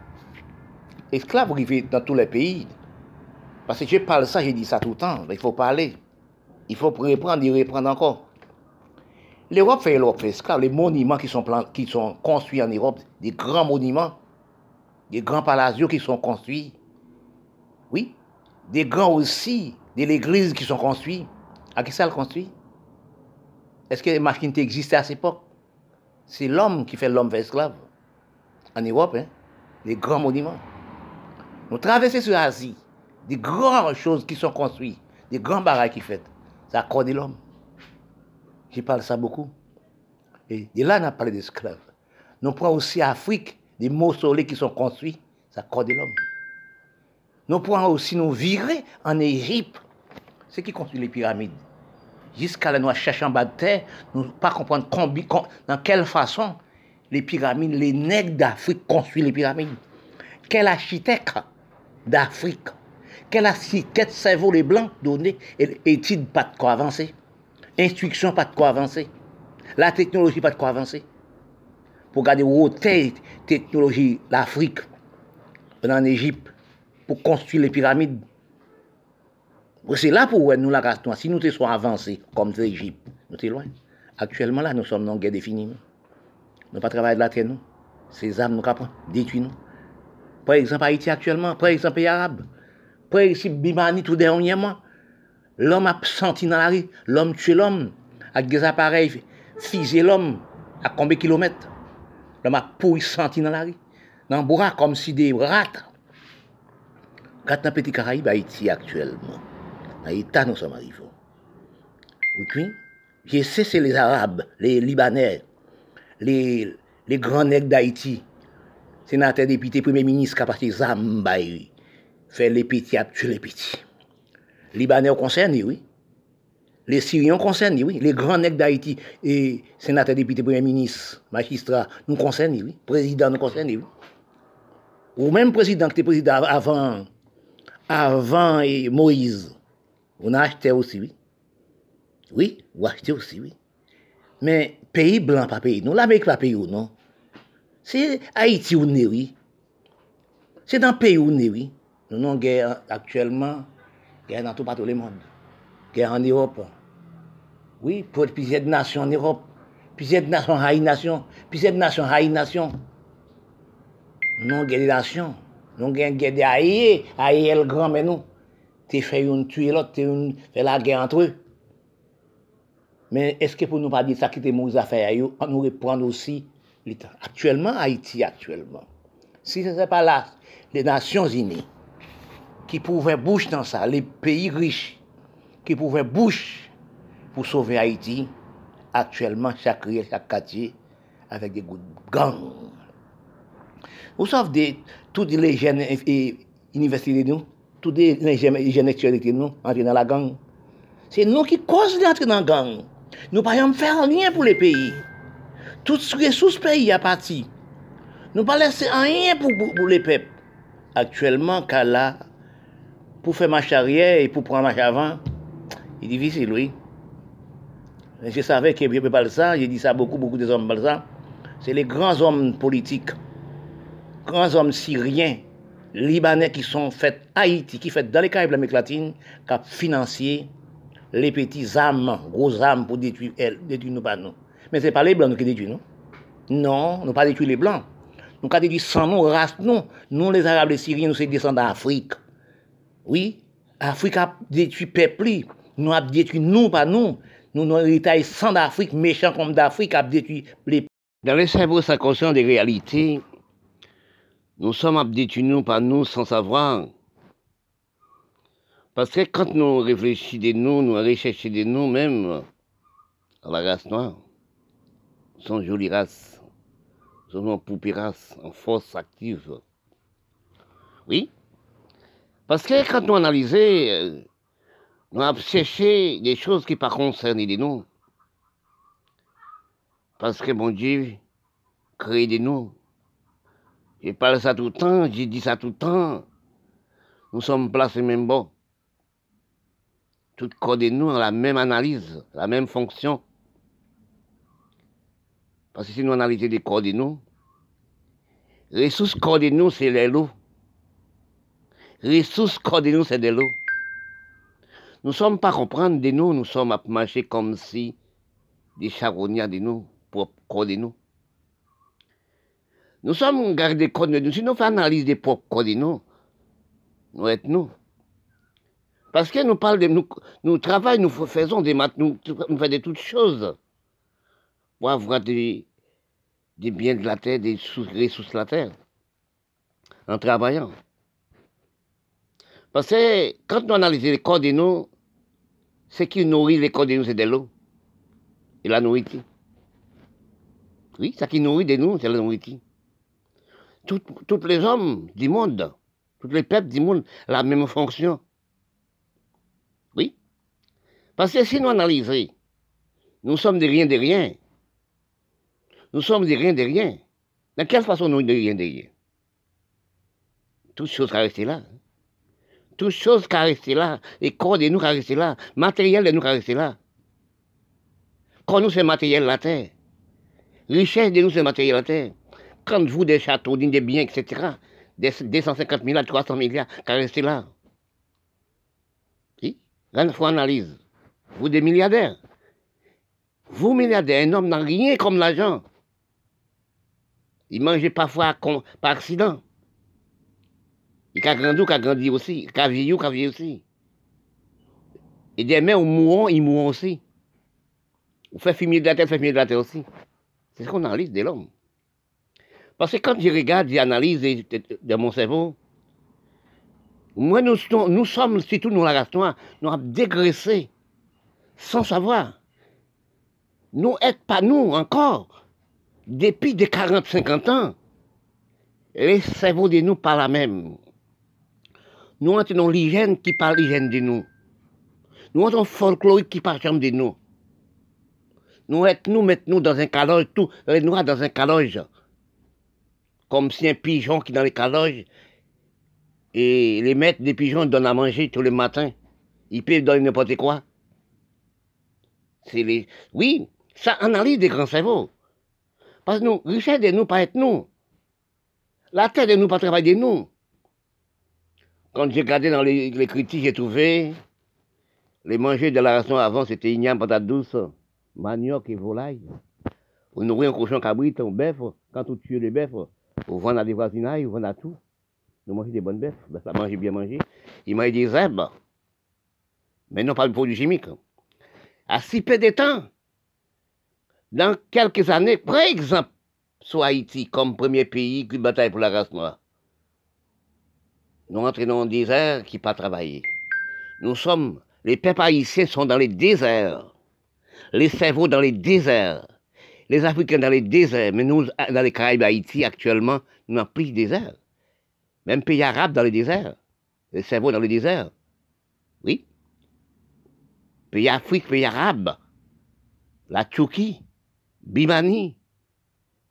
Esclaves vivent dans tous les pays. Parce que je parle ça, j'ai dit ça tout le temps. Il faut parler. Il faut reprendre et reprendre encore. L'Europe fait l'Europe fait esclave. Les monuments qui sont, construits en Europe, des grands monuments, des grands palacios qui sont construits. Oui. Des grands aussi, des églises qui sont construites. À qui ça le construit? Est-ce que les machines existaient à cette époque? C'est l'homme qui fait l'homme fait esclave. En Europe, hein, des grands monuments. Nous traversons sur l'Asie, des grandes choses qui sont construites, des grands barrages qui fait. Ça accorde l'homme. Je parle ça beaucoup. Et là, on a parlé d'esclaves. Nous prenons aussi Afrique, des mausolées qui sont construits, ça accorde l'homme. Nous prenons aussi nous virer en Égypte, ceux qui construisent les pyramides. Jusqu'à là, nous cherchons en bas de terre, nous ne pas comprendre dans quelle façon les pyramides, les nègres d'Afrique construisent les pyramides. Quel architecte d'Afrique, quel architecte cerveau les blancs donné étude pas de quoi avancer? Instruction, pas de quoi avancer. La technologie, pas de quoi avancer. Pour garder haute technologie, l'Afrique, en Égypte, pour construire les pyramides. C'est là pour nous la question. Si nous sommes avancés comme l'Égypte, nous sommes loin. Actuellement, là, nous sommes dans guerre définie. Nous pas travailler de la terre, nous. Ces âmes, nous capons, détruire nous. Par exemple, Haïti actuellement, par exemple, les Arabes. Par exemple, Bimani tout dernièrement. L'homme a senti dans la rue, l'homme tue l'homme, avec des appareils, fusé l'homme, à combien de kilomètres? L'homme a pourri senti dans la rue, dans le bras, comme si des rats. Quand dans Petit Caraïbe, Haïti actuellement, dans l'État, nous sommes arrivés. Oui, je sais, c'est les Arabes, les Libanais, les, les grands nègres d'Haïti, sénateur, député, premier ministre, qui a parti Zambaï, faire les petits, tuer les petits. Libanais concernés, oui. Les Syriens concernés, oui. Les grands nègres d'Haïti, et sénateurs, députés, premier ministre, magistrats, nous concernent, oui. Président nous concernent, oui. Ou même président qui était président avant, avant Moïse, on a acheté aussi, oui. Oui, on a acheté aussi, oui. Mais pays blanc, pas pays. Nous, l'Amérique, pas pays, non. C'est Haïti ou oui. C'est dans pays né, oui. Nous avons guerre actuellement Guerre dans tout le monde. Guerre en Europe. Oui, pour plusieurs nations en Europe. Plusieurs nations haï nations. Plusieurs nations haï nations. Non guerre des nations. Non guerre de haï. Haï est le grand, mais nous. Tu fais une tuer l'autre, tu fais la guerre entre eux. Mais est-ce que pour nous pas dire ça qui était nos affaires, nous reprendre aussi l'État. Actuellement, Haïti, actuellement. Si ce n'est pas là, les Nations Unies, qui pouvaient boucher dans ça, les pays riches, qui pouvaient boucher pour sauver Haïti, actuellement, chaque rue, chaque quartier, avec des gangs. Vous savez, toutes les jeunes universités de nous, les jeunes de nous, entrent dans la gang. C'est nous qui causons d'entrer dans la gang. Nous ne pouvons faire rien pour les pays. Toutes les ressources pays à partir. Nous ne pas laisser rien pour, pour, les peuples. Actuellement, car là, pour faire marche arrière et pour prendre marche avant, c'est difficile, oui. Je savais que pas ça, j'ai dit ça beaucoup, beaucoup de hommes. C'est les grands hommes politiques, grands hommes syriens, libanais qui sont faits Haïti, qui faits dans les Caraïbes l'Amérique latine, qui ont financé les petits âmes, gros âmes pour détruire, détruire nous pas nous. Mais ce n'est pas les blancs qui détruisent nous. Non, nous pas détruire les blancs. Nous avons détruit sans nous, race, nous. Nous, les Arabes, les Syriens, nous sommes descendants d'Afrique. Oui, Afrique a détruit peuple, nous a détruit nous, pas nous. nous avons un héritage sans d'Afrique, méchant comme d'Afrique, a détruit les... Dans les cerveaux sans conscience des réalités, nous sommes détruits nous par nous sans savoir. Parce que quand nous réfléchissons de nous, nous recherchons de nous même la race noire, son jolie race, son poupée en force active. Oui. Parce que quand nous analysons, euh, nous avons cherché des choses qui ne concernent pas nous. Parce que mon Dieu crée de nous. Je parle ça tout le temps, j'ai dit ça tout le temps. Nous sommes placés même bon. Tout corps de nous a la même analyse, la même fonction. Parce que si nous analysons des corps de nous, les ressources corps nous, c'est. Les ressources corps de nous, c'est de l'eau. Nous ne sommes pas comprendre de nous, nous sommes à marcher comme si des charognards de nous, propres corps de nous. Nous sommes gardés compte de nous. Si nous faisons analyse des propres corps de nous, nous êtes nous. Parce que nous parlons de nous, nous travaillons, nous faisons des maths, nous, nous faisons de toutes choses pour avoir des, des biens de la terre, des ressources de la terre, en travaillant. Parce que quand nous analysons les corps de nous, ce qui nourrit les corps de nous, c'est de l'eau et la nourriture. Oui, ce qui nourrit de nous, c'est la nourriture. Tous les hommes du monde, tous les peuples du monde, la même fonction. Oui. Parce que si nous analysons, nous sommes des rien de rien. Nous sommes des rien de rien. De quelle façon nous de rien de rien Toutes choses qui restent là. Toutes choses qui restent là. Et corps de nous qui restent là. Matériel de nous qui restent là. Quand nous, c'est matériel la terre. Richesse de nous, c'est matériel la terre. Quand vous, des châteaux, des biens, etc., des 250 000 à 300 milliards qui restent là. Oui, là, il faut analyse. Vous, des milliardaires. Vous, milliardaires, un homme n'a rien comme l'argent. Il mange parfois par accident. Il a grandi ou a grandi aussi. Il a vieilli ou a vieilli aussi. Et demain, on mourront, ils mourront aussi. On fait fumier de la terre, fait fumier de la terre aussi. C'est ce qu'on analyse de l'homme. Parce que quand je regarde, j'analyse de, de, mon cerveau, moi, nous, nous sommes, surtout nous, la race noire, nous avons dégraissé sans savoir. Nous n'êtes pas nous encore. Depuis des 40-50 ans, les cerveaux de nous parlent la même. Nous entendons l'hygiène qui parle l'hygiène de nous. Nous entendons folklorique qui parle de nous. Nous nous mettons dans un caloge, tout les noirs dans un caloge. Comme si un pigeon qui est dans les caloges, et les maîtres des pigeons donnent à manger tous les matins. Ils peuvent donner n'importe quoi. C'est les. Oui, ça analyse des grands cerveaux. Parce que nous, richesse de nous, pas être nous. La terre de nous, pas travailler de nous. Quand j'ai regardé dans les, critiques, j'ai trouvé les manger de la ration avant, c'était igname, patate douce, manioc et volaille. Vous nourrir un cochon cabrit, un bœuf, quand vous tuez les bœufs, vous vendez à des voisinages, vous vendez à tout. Nous mangeons des bonnes bœufs, ben, ça mange bien manger. Ils mangent des herbes, mais non pas de produits chimiques. À si peu de temps, dans quelques années, par exemple, soit Haïti comme premier pays qui bataille pour la race noire. Nous entrons dans un désert qui pas travaillé. Nous sommes, les peuples haïtiens sont dans les déserts, les cerveaux dans les déserts, les Africains dans les déserts, mais nous, dans les Caraïbes, Haïti, actuellement, nous n'avons plus de désert. Même pays arabes dans les déserts, les cerveaux dans les déserts. Oui. Pays Afrique, pays arabe, la Turquie, Bimani,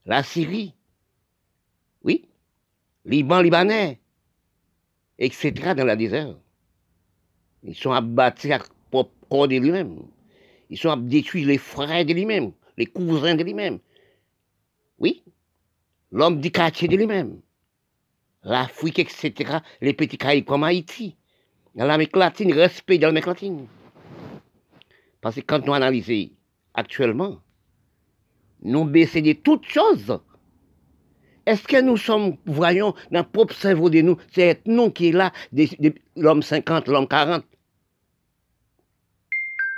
la Syrie, oui, Liban, Libanais, etc. dans la désert. Ils sont abattus à propre corps de lui-même. Ils sont à détruire les frères de lui-même, les cousins de lui-même. Oui, l'homme du quartier de lui-même. L'Afrique, etc., les petits Caraïbes comme Haïti. Dans l'Amérique latine, respect dans l'Amérique latine. Parce que quand nous analysons actuellement, nous baissons de toutes choses. Est-ce que nous sommes, voyons, dans le propre cerveau de nous, c'est nous qui est là, l'homme 50, l'homme 40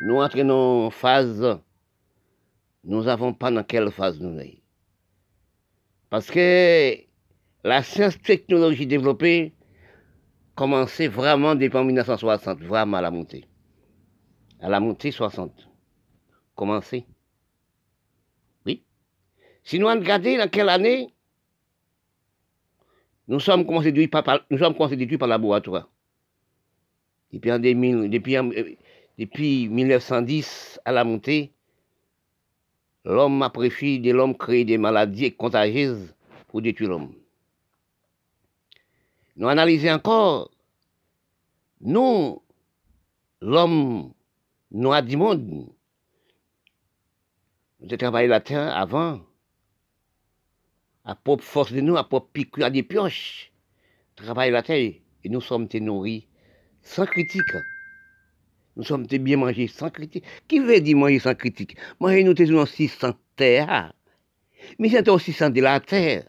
nous entraînons en phase, nous n'avons pas dans quelle phase nous sommes. Parce que la science technologie développée commençait vraiment depuis 1960, vraiment à la montée. À la montée 60. Commencé. Si nous regardons dans quelle année, nous sommes constitués par, nous sommes constitués par laboratoire. Depuis, en 2000, depuis, depuis 1910 à la montée, l'homme a préféré de l'homme créer des maladies contagieuses pour détruire l'homme. Nous analysons encore, nous, l'homme noir du monde, nous avons travaillé la terre avant, à propre force de nous, à propre piqûre à des pioches, travailler la terre, et nous sommes nourris sans critique. Nous sommes bien mangés sans critique. Qui veut dire manger sans critique? Manger nous sommes aussi sans terre. Mais c'est aussi sans de la terre.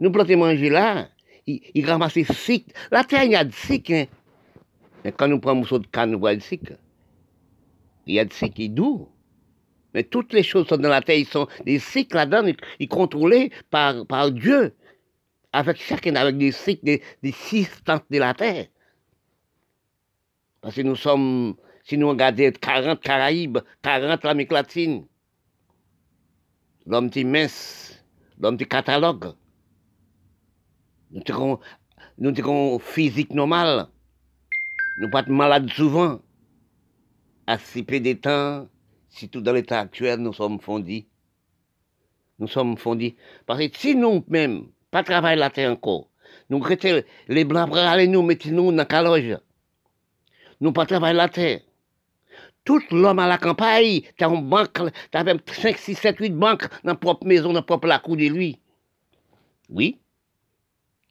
Nous plantons manger là, il, ramasse sic. La terre, il y a de sic. Hein. Mais quand nous prenons un morceau de canne, nous voyons de sic. Il y a de sic qui est doux. Mais toutes les choses sont dans la terre, ils sont des cycles là-dedans, ils sont contrôlés par, par Dieu. Avec chacun, avec des cycles, des, des de la terre. Parce que nous sommes, si nous regardons 40 Caraïbes, 40 l'Amérique latine, l'homme qui mince, l'homme qui catalogue, nous avons nous physique normal, nous pas malades souvent, à si peu de temps, tout dans l'état actuel, nous sommes fondis. Nous sommes fondis. Parce que si nous-mêmes, pas travailler la terre encore, nous mettons les blancs pour aller nous, mettons nous dans la loge. Nous pas travailler la terre. Tout l'homme à la campagne, tu as une banque, tu as 5, 6, 7, 8 banques dans la propre maison, dans la propre la cour de lui. Oui.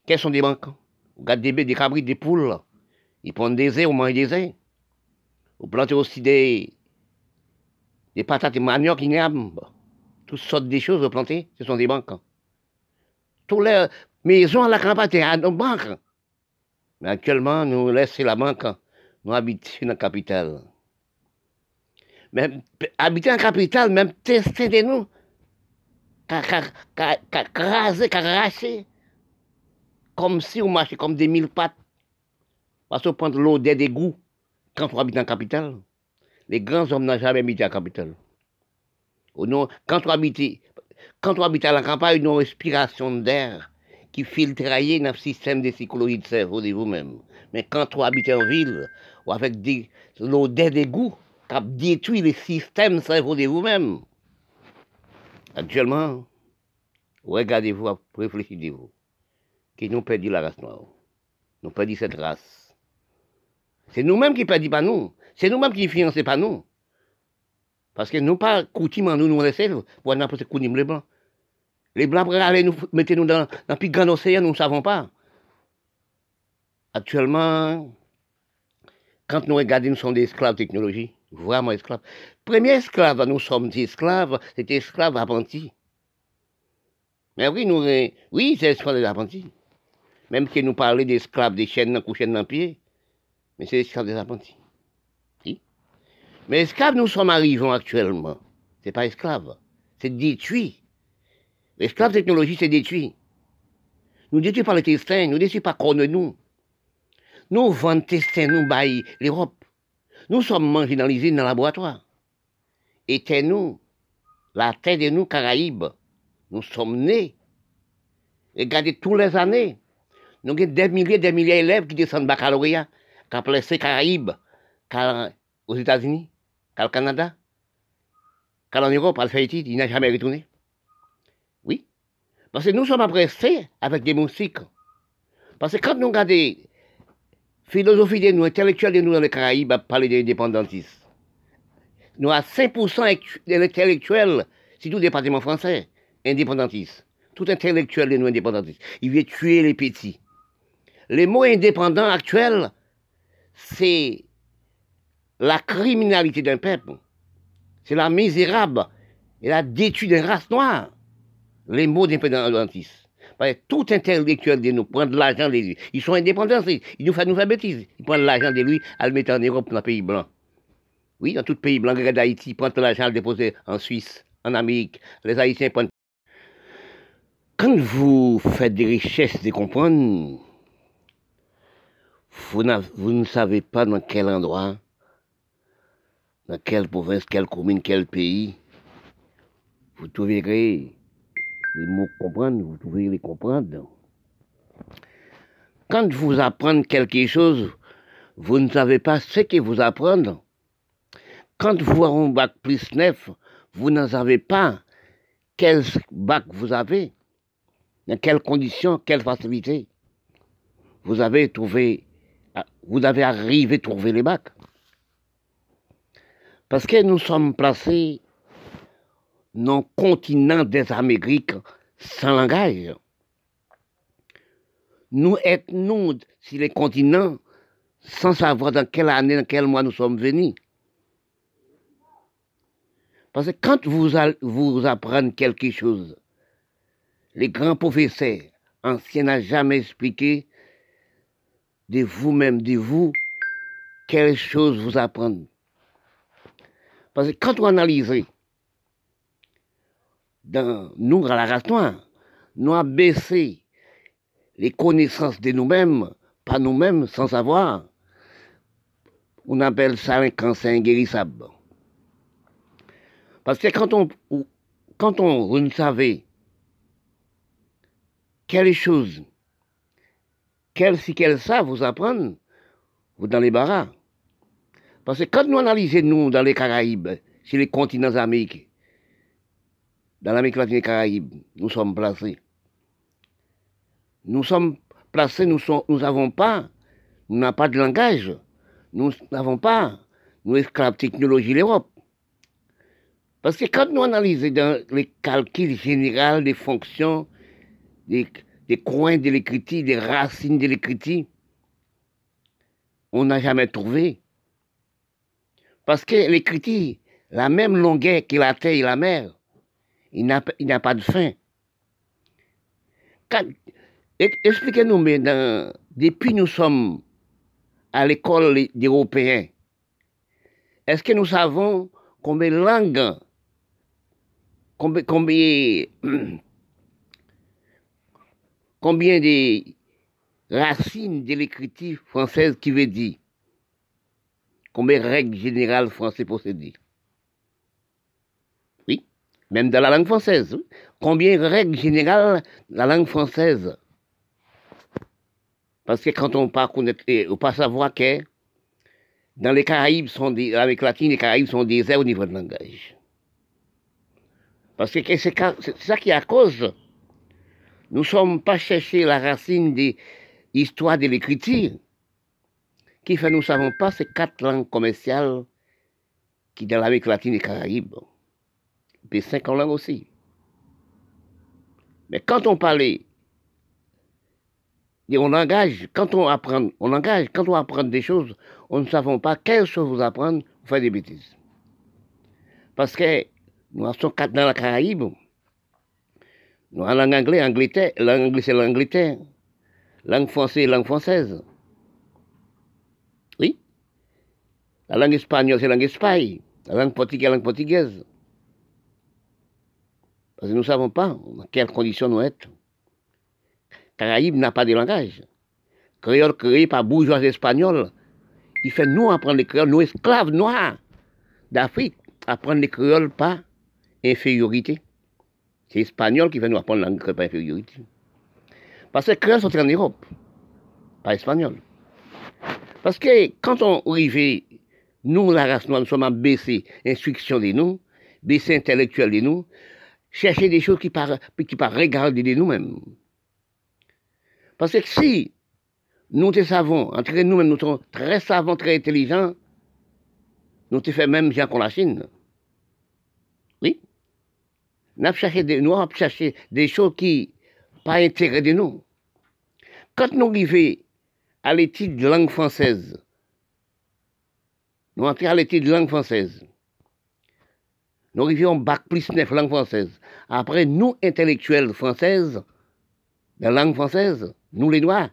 Quelles sont des banques? Vous regardez des des cabris, des poules. Ils prennent des œufs, on mange des œufs. Vous plantez aussi des, des patates, des manioc, ignames, toutes sortes de choses plantées, ce sont des banques. Toutes les maisons à la campagne, à nos banques. Mais actuellement, nous laissons la banque, nous habitons dans la capitale. Mais habiter en capitale, même tester de nous, craser, cracher, comme si on marchait comme des mille pattes. Parce qu'on prend l'odeur des goûts quand on habite en capitale. Les grands hommes n'ont jamais habité à la capitale. quand on habite, quand on habite à la campagne, une respiration d'air qui filtre dans le système de psychologie de cerveau de vous-même. Mais quand on habite en ville, ou avec l'odeur d'égout, qui détruit le système cerveau de vous-même. Actuellement, regardez-vous, réfléchissez-vous, que nous perdons la race noire? Nous perdons cette race. C'est nous-mêmes qui perdons pas nous. C'est nous-mêmes qui finançons pas nous. Parce que nous pas coutume nous nous laisser pour n'importe quoi les blancs. Les blancs pour aller nous mettre nous dans le plus grand océan, nous ne savons pas. Actuellement, quand nous regardons, nous sommes des esclaves de technologie, vraiment esclaves. Premier esclave, nous sommes des esclaves, c'était esclaves apprentis. Mais oui, nous, oui, c'est esclaves apprentis. Même si nous parlons d'esclaves, des chaînes, des chaînes dans pied, mais c'est esclaves des apprentis. Mais esclaves, nous sommes arrivés actuellement. C'est pas esclave, c'est détruit. L'esclave technologie, c'est détruit. Nous détruit par les testins, nous détruit par contre nous. Nous vendons nous baillons l'Europe. Nous sommes marginalisés dans le laboratoire. Et nous, la terre de nous, Caraïbes, nous sommes nés. Regardez tous les années. Nous avons des milliers, des milliers d'élèves qui descendent baccalauréat, qui ont placé Caraïbes, aux États-Unis qu'au Canada, qu'en Europe, à Haïti, il n'a jamais retourné. Oui. Parce que nous sommes appréciés avec des musiques. Parce que quand nous regardons philosophie de nous, intellectuels de nous dans les Caraïbes, parler des indépendantistes, nous avons 5% d'intellectuels, c'est tout le département français, indépendantistes. Tout intellectuel de nous indépendantistes. Il veut tuer les petits. Les mots indépendants actuels, c'est la criminalité d'un peuple, c'est la misérable et la détruit d'une race noire. Les mots d'indépendantiste. Tout intellectuel de nous prend de l'argent de lui. Ils sont indépendants, ils nous font nous faire bêtises. Ils prennent l'argent de lui à le mettre en Europe dans le pays blanc. Oui, dans tout pays blanc d'Haïti, prennent l'argent le déposer en Suisse, en Amérique. Les Haïtiens prennent. Quand vous faites des richesses de comprendre, vous ne savez pas dans quel endroit, dans quelle province, quelle commune, quel pays, vous trouverez les mots comprendre, vous trouverez les comprendre. Quand vous apprenez quelque chose, vous ne savez pas ce que vous apprendre. Quand vous avez un bac plus neuf, vous n'en savez pas quel bac vous avez, dans quelles conditions, quelles facilités. Vous avez trouvé, vous avez arrivé à trouver les bacs. Parce que nous sommes placés dans le continent des Amériques sans langage. Nous nous sur les continents sans savoir dans quelle année, dans quel mois nous sommes venus. Parce que quand vous, vous apprenez quelque chose, les grands professeurs anciens n'ont jamais expliqué de vous-même, de vous, quelle chose vous apprendre. Parce que quand vous analysez, dans nous, à la nous avons baissé les connaissances de nous-mêmes, pas nous-mêmes, sans savoir. On appelle ça un cancer inguérissable. Parce que quand on, quand on, ne savez quelle chose, quelle si qu'elle ça vous apprendre, vous dans les barras. Parce que quand nous analysons, nous, dans les Caraïbes, sur les continents américains, dans l'Amérique latine et Caraïbes, nous sommes placés. Nous sommes placés, nous n'avons pas, nous n'avons pas de langage, nous n'avons pas, nous esclaves technologie l'Europe. Parce que quand nous analysons dans les calculs généraux des fonctions, des, coins de l'écriture, des racines de l'écriture, on n'a jamais trouvé. Parce que l'écriture, la même longueur que la terre et la mer, il n'a pas de fin. Expliquez-nous, mais depuis nous sommes à l'école des Européens, est-ce que nous savons combien de langues, combien, combien de racines de l'écriture française qui veut dire? Combien règles générales françaises possédent même dans la langue française. Combien de règles générales la langue française? Parce que quand on pas connaître, on pas savoir que dans les Caraïbes, sont des, avec les Caraïbes sont au niveau de langage. Parce que c'est ça qui est à cause. Nous ne sommes pas chercher la racine de l'histoire de l'écriture, qui fait nous ne savons pas ces quatre langues commerciales qui dans l'Amérique latine et Caraïbes puis cinq en langue aussi. Mais quand on parlait, et on langage, quand on apprend, on langage, quand on apprend des choses, on ne savons pas quelles choses apprendre, vous faites des bêtises. Parce que nous sommes quatre dans la Caraïbe, nous avons langue anglaise, Angleterre, langue c'est l'Angleterre, langue française, langue française. Oui. La langue espagnole, c'est langue espagnole. La langue portugaise, langue portugaise. Parce que nous ne savons pas dans quelles conditions nous sommes. Caraïbes n'a pas de langage. Créole créé par bourgeois espagnols. Il fait nous apprendre les créoles, nous esclaves noirs d'Afrique, apprendre les créoles par infériorité. C'est espagnol qui fait nous apprendre la langue par infériorité. Parce que les créoles sont en Europe, pas espagnol. Parce que quand on arrive, nous, la race noire, nous sommes à baisser l'instruction de nous, baisser intellectuel de nous, chercher des choses qui par, qui par regarder de nous-mêmes. Parce que si nous te savons, entre nous-mêmes, nous sommes très savants, très intelligents, nous te fait même bien qu'on la Chine. Oui. Nous avons cherché des, nous avons cherché des choses qui pas intérêt de nous. Quand nous arrivons à l'étude de langue française, nous entrons à l'étude de langue française, nous arrivions bac plus neuf langue française. Après, nous, intellectuels françaises, la langue française, nous les Noirs,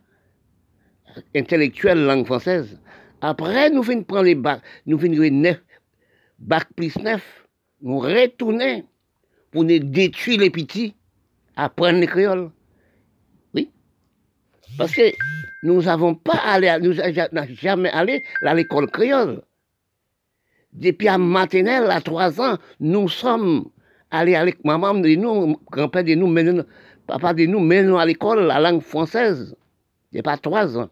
intellectuels langue française, après, nous finissons prendre les bacs, nous finissons neuf, bac plus neuf, nous retourner pour nous détruire les petits, apprendre les créoles. Oui. Parce que nous n'avons pas allé, nous n'avons jamais allé à l'école créole. Depuis à maternelle, à trois ans, nous sommes allés avec maman de nous, grand-père de nous, papa de nous, nous à l'école, la langue française. A pas trois ans.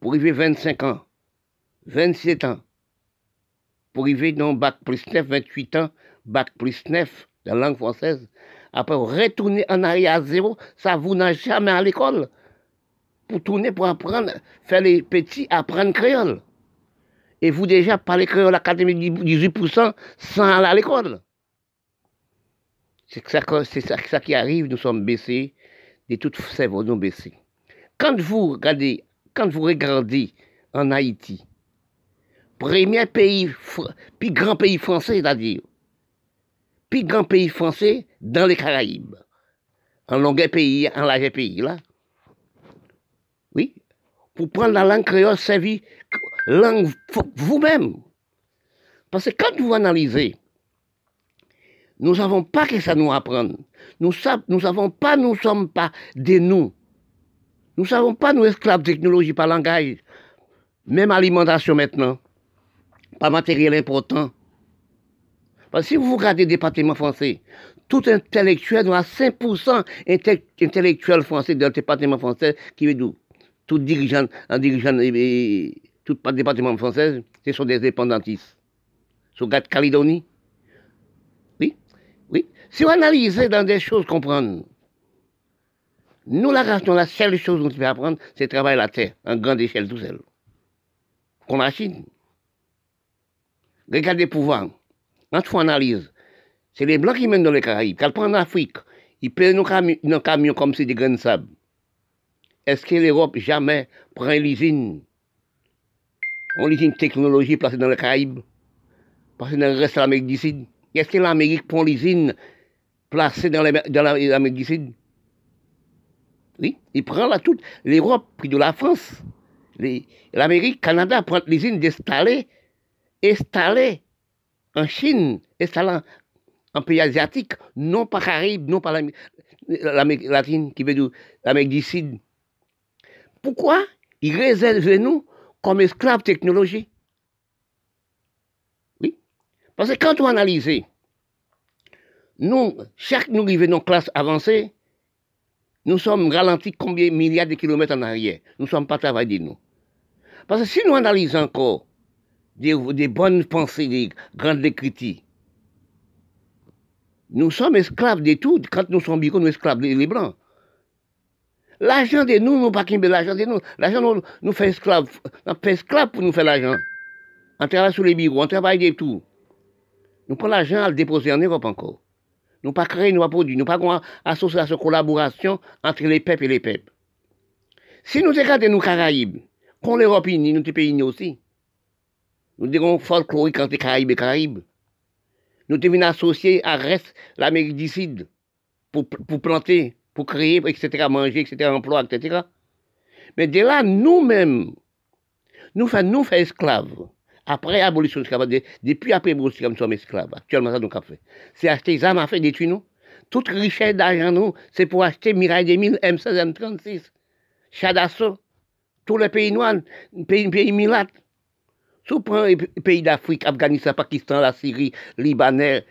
Pour arriver 25 ans, 27 ans. Pour arriver dans bac plus 9, 28 ans, bac plus 9, la langue française. Après, retourner en arrière à zéro, ça vous n'a jamais à l'école. Pour tourner, pour apprendre, faire les petits apprendre créole. Et vous déjà parlez créole à 18% sans aller à l'école. C'est ça, qui arrive, nous sommes baissés, de toutes cerveaux nous baissés. Quand vous regardez, quand vous regardez en Haïti, premier pays, puis grand pays français, c'est-à-dire, puis grand pays français dans les Caraïbes, en longueur pays, en large pays, là. Oui, pour prendre la langue créole, servir langue vous-même. Parce que quand vous analysez, nous n'avons pas que ça nous apprendre. Nous ne savons pas, nous ne sommes pas des nous. Nous ne savons pas, nous esclaves technologie, pas langage. Même alimentation maintenant. Pas matériel important. Parce que si vous regardez le département français, tout intellectuel, nous a 5% intellectuel français dans le département français qui veut d'où Tout dirigeant, un dirigeant, tout département français, ce sont des dépendantistes. Sur Calédonie. Oui, oui. Si on analyse dans des choses, comprendre. Nous, la race, la seule chose qu'on peut apprendre, c'est travailler la terre, en grande échelle tout seul. Qu'on la Chine. Regardez pouvoir. Quand on analyse, c'est les Blancs qui mènent dans les Caraïbes. Quand on en Afrique, ils payent nos, camions comme c'est des grains de sable. Est-ce que l'Europe jamais prend l'usine On l'usine technologie placée dans les Caraïbes, placée dans le reste de l'Amérique du Sud Est-ce que l'Amérique prend l'usine placée dans l'Amérique du Sud? Oui, il prend là toute l'Europe, puis de la France. L'Amérique, Canada prend l'usine d'installer, installer en Chine, installer en pays asiatique, non pas Caraïbes, non pas l'Amérique latine, qui veut dire l'Amérique du Sud. Pourquoi ils réservent nous comme esclaves technologie Oui. Parce que quand on analyse, nous, chaque nous qui venons classe avancée, nous sommes ralentis combien de milliards de kilomètres en arrière. Nous ne sommes pas travaillés, nous. Parce que si nous analysons encore des, des bonnes pensées, des grandes critiques, nous sommes esclaves de tout. Quand nous sommes bicons, nous sommes esclaves des Blancs. L'argent de nous, nous pas l'argent de nous. L'argent nous, nous fait esclaves. On fait esclaves pour nous faire l'argent. On travaille sur les bureaux, on travaille de tout. Nous prenons l'argent à le déposer en Europe encore. Nous pas créer, nous pas produire, nous pas une association, collaboration entre les peuples et les peuples. Si nous regardons nous Caraïbes, qu'on l'Europe unie, nous pays aussi. Nous dirons folklorique entre Caraïbes et Caraïbes. Nous devons associer à reste l'Amérique du Sud pour, pour planter, pour créer, etc., manger, etc., emploi, etc. Mais de là, nous-mêmes, nous faisons esclaves. Après l'abolition de l'esclavage, depuis après l'abolition, nous sommes esclaves. Actuellement, ça, nous fait. C'est acheter les armes à faire détruire nous. Toute richesse d'argent, nous, c'est pour acheter Mirail 2000, M16, M36, Chadasso, tous les pays noirs, pays, pays milates. Si les pays d'Afrique, Afghanistan, Pakistan, la Syrie, Libanais,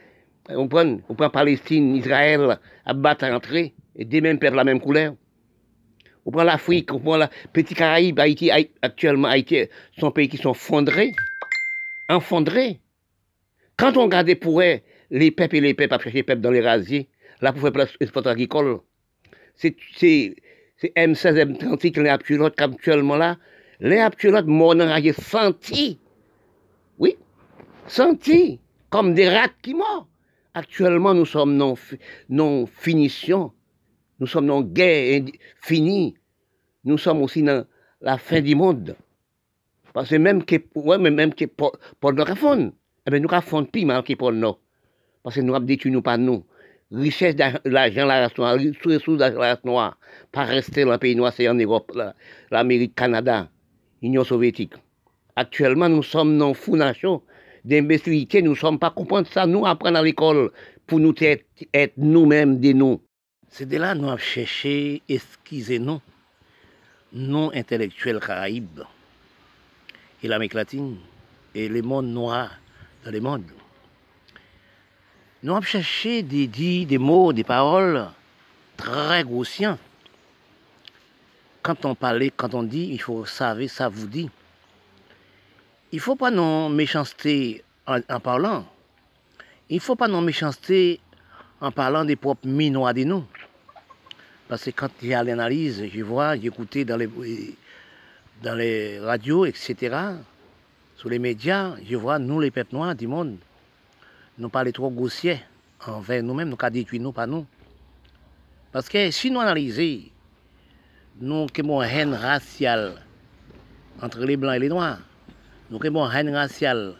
on prend, on prend Palestine, Israël, à battre à entrer, et des mêmes peuvent la même couleur. On prend l'Afrique, on prend la petite Caraïbe, Haïti, actuellement, Haïti, sont pays qui sont fondrés, enfondrés. Quand on regarde pour eux, les peuples et les peuples, chercher les peuples dans les rasiers, là pour faire l'exploitation agricole, c'est M16, M36 les aptulotes actuellement là, les aptulotes m'ont senti, oui, senti, comme des rats qui meurent. Actuellement, nous sommes non, non finition, nous sommes dans guerre finie, nous sommes aussi dans la fin du monde. Parce que même que, ouais, même que pour, nous raffonde, eh bien, nous raffonde plus mal que pour nous. Parce que nous avons nous pas nous. Richesse de l'argent, la race noire, ressources de la race noire, pas rester dans le pays noir, c'est en Europe, l'Amérique, Canada, l'Union soviétique. Actuellement, nous sommes non fous nation. D'imbécilité, nous ne sommes pas comprendre ça, nous apprendre à l'école pour nous être, nous-mêmes des nous. C'est de là que nous avons cherché, esquisez-nous, non intellectuels caraïbes et l'Amérique latine et les mondes noirs dans le monde. Nous avons cherché des dits, des mots, des paroles très grossiers. Quand on parlait, quand on dit, il faut savoir, ça vous dit. Il ne faut pas non méchanceté en, parlant. Il ne faut pas non méchanceté en parlant des propres minois de nous. Parce que quand il y a l'analyse, je vois, j'écoutais dans les, radios, etc., sur les médias, je vois, nous, les peuples noirs du monde, nous parlons trop grossiers envers nous-mêmes, nous avons détruit nous, pas nous. Parce que si nous analysons, nous avons une haine raciale entre les blancs et les noirs, nous avons une haine raciale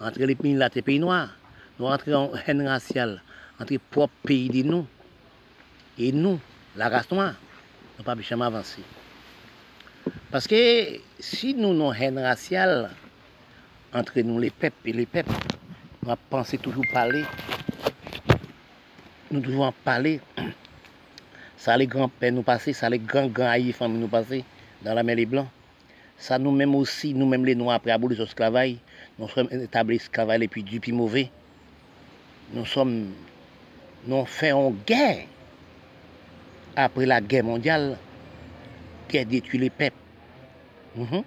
entre les pays et les pays noirs, nous avons une haine raciale entre les propres pays de nous et nous, la race noire, nous ne pouvons jamais avancer. Parce que si nous avons une haine raciale entre nous, les peuples et les peuples, nous pensons toujours parler, nous devons parler, ça les grands-pères nous passer, ça les grands-grands familles nous passer dans la mer des Blancs. Ça nous-mêmes aussi, nous-mêmes les Noirs, après abolir l'esclavage, nous sommes établis l'esclavage et puis du puis mauvais. Nous sommes, nous faisons guerre après la guerre mondiale qui a détruit les peuples. Mhm.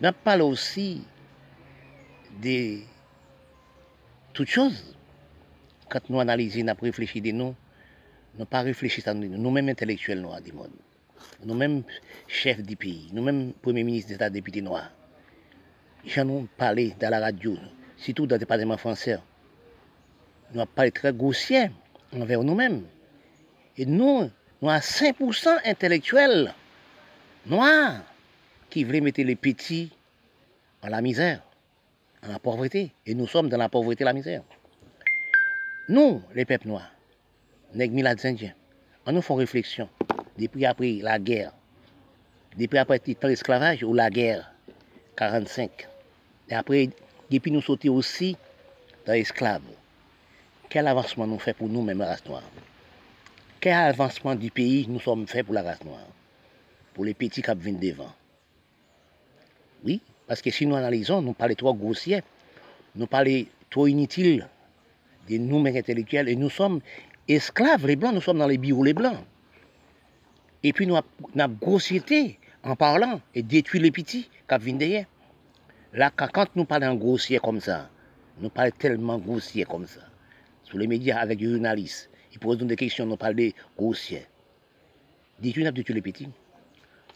Nous parlons aussi de toutes choses. Quand nous analysons, nous réfléchissons nous, nous pas réfléchir à nous, nous-mêmes intellectuels noirs du monde, nous-mêmes chefs du pays, nous-mêmes premiers ministres d'État, députés noirs. J'en ai parlé dans la radio, surtout dans le département français. Nous avons parlé très grossier envers nous-mêmes. Et nous, nous avons 5% intellectuels noirs qui voulaient mettre les petits en la misère, en la pauvreté. Et nous sommes dans la pauvreté et la misère. Nous, les peuples noirs, les indiens, on nous fait réflexion depuis après la guerre, depuis après l'esclavage ou la guerre, 45. Et après, depuis nous sauter aussi dans l'esclave. Quel avancement nous fait pour nous, même la race noire? Quel avancement du pays nous sommes fait pour la race noire? Pour les petits qui viennent devant. Oui, parce que si nous analysons, nous parlons trop grossier, nous parlons trop inutile de nous-mêmes intellectuels, et nous sommes esclaves, les blancs, nous sommes dans les bureaux, les blancs. Et puis nous avons grossièreté en parlant et détruit les petits qui viennent derrière. Là, quand nous parlons grossier comme ça, nous parlons tellement grossier comme ça, sur les médias avec les journalistes, ils posent des questions, nous parlons grossier. Détruire de tuer les petits.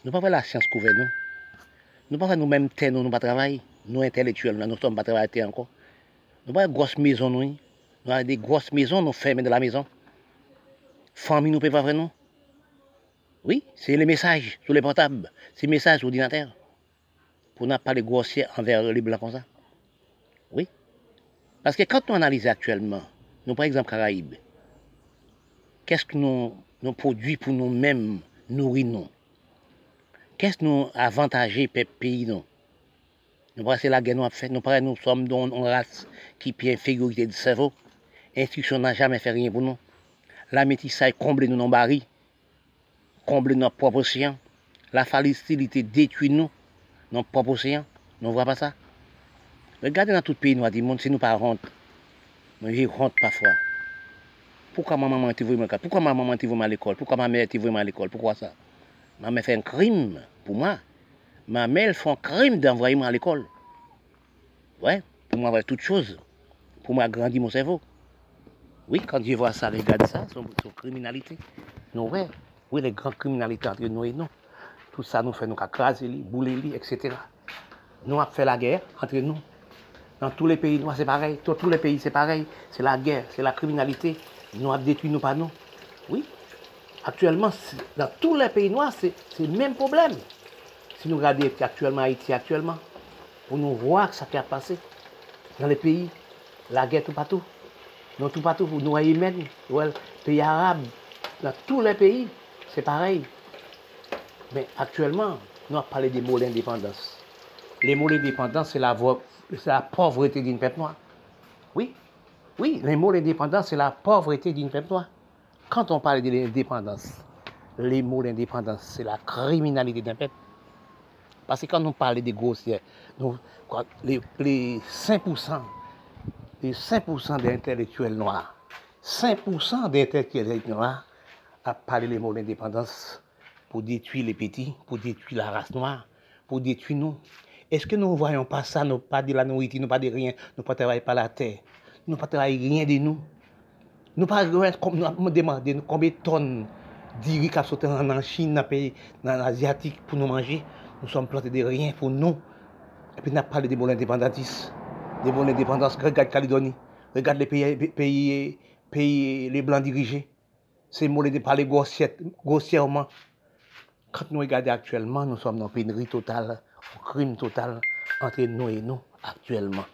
Nous ne pas la science couverte, nous. Nous ne pas nous-mêmes terre, nous ne pas travailler. Nous intellectuels, nous ne sommes pas travailler encore. Nous pas grosse maison, nous. Nous avons des grosses maisons, nous fermons de la maison. Famille, nous pouvons pas. Oui, c'est les messages sur les portables, c'est les messages sur l'ordinateur. Pour ne pas les grossiers envers les blancs comme ça. Oui. Parce que quand on analyse actuellement, nous, par exemple, Caraïbes, qu'est-ce que nous, nous produisons pour nous-mêmes nourrir nous Qu'est-ce que nous avantagés pour pays nous Nous pensons la guerre nous a fait, nous pensons nous sommes dans une race qui une infériorité du cerveau. L'instruction n'a jamais fait rien pour nous. La métissage comble nous dans baril, comble notre propre océan. La facilité détruit nous, notre propre océan. Nous ne voyons pas ça. Regardez dans tout pays noir du monde, si nous pas. Nous j'ai parfois. Pourquoi ma maman te vraiment Pourquoi ma maman te vraiment à l'école? Pourquoi ma mère te vraiment à l'école? Pourquoi ça? Ma mère fait un crime pour moi. Ma mère fait un crime d'envoyer moi à l'école. Ouais, pour moi, avoir toutes choses. Pour moi, grandir mon cerveau. Oui, quand je vois ça, regarde ça, son, son criminalité. Nous, ouais, oui, les grandes criminalités entre nous et nous. Tout ça nous fait nous craser, bouler, etc. Nous avons fait la guerre entre nous. Dans tous les pays noirs, c'est pareil. Dans tous les pays, c'est pareil. C'est la guerre, c'est la criminalité. Nous avons détruit nous pas nous. Oui. Actuellement, dans tous les pays noirs, c'est le même problème. Si nous regardons actuellement Haïti, actuellement, pour nous voir ce qui a passé dans les pays, la guerre tout partout. Dans tout partout, nous pays arabes, dans tous les pays, c'est pareil. Mais actuellement, nous avons parlé des mots d'indépendance. les mots l'indépendance, c'est la, la pauvreté d'une peuple noire. Oui, oui, les mots l'indépendance, c'est la pauvreté d'une peuple noire. Quand on parle de l'indépendance, les mots l'indépendance, c'est la criminalité d'un peuple. Parce que quand on parle des grossiers, les, les 5%, les 5% d'intellectuels noirs, 5% d'intellectuels noirs a parlé les mots d'indépendance pour détruire les petits, pour détruire la race noire, pour détruire nous. Est-ce que nous ne voyons pas ça, nous pas de la nourriture, nous pas de rien, nous pas travailler par la terre, nous pas travailler rien de nous. Nous pas comme nous demander combien de tonnes d'iri qui sauté en Chine, dans pays dans l'asiatique pour nous manger? Nous sommes plantés de rien pour nous. Et puis nous parlé des mots indépendantistes, des mots indépendance. Regarde Calédonie, regarde les pays, pays, pays les blancs dirigés. Ces mots de parler grossièrement. Quand nous regardons actuellement, nous sommes dans une pénurie totale, un crime total entre nous et nous actuellement.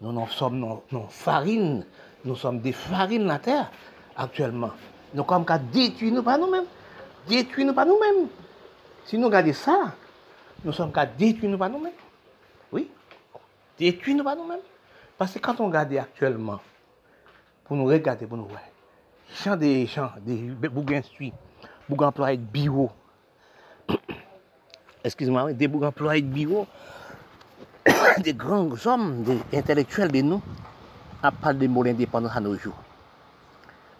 Nous, sommes dans farine, nous sommes des farines la terre actuellement. Nous sommes qu'à détruire nous pas nous-mêmes. Détruire nous pas nous-mêmes. Si nous regardons ça, nous sommes qu'à détruire nous pas nous-mêmes. Oui, détruire nous pas nous-mêmes. Parce que quand on regarde actuellement, pour nous regarder, pour nous voir, champs des champs, des bougains suivis, bougains employés de bio, excusez-moi, des bougains employés de bio, des grands hommes, des intellectuels de nous, à parler des mots d'indépendance à nos jours.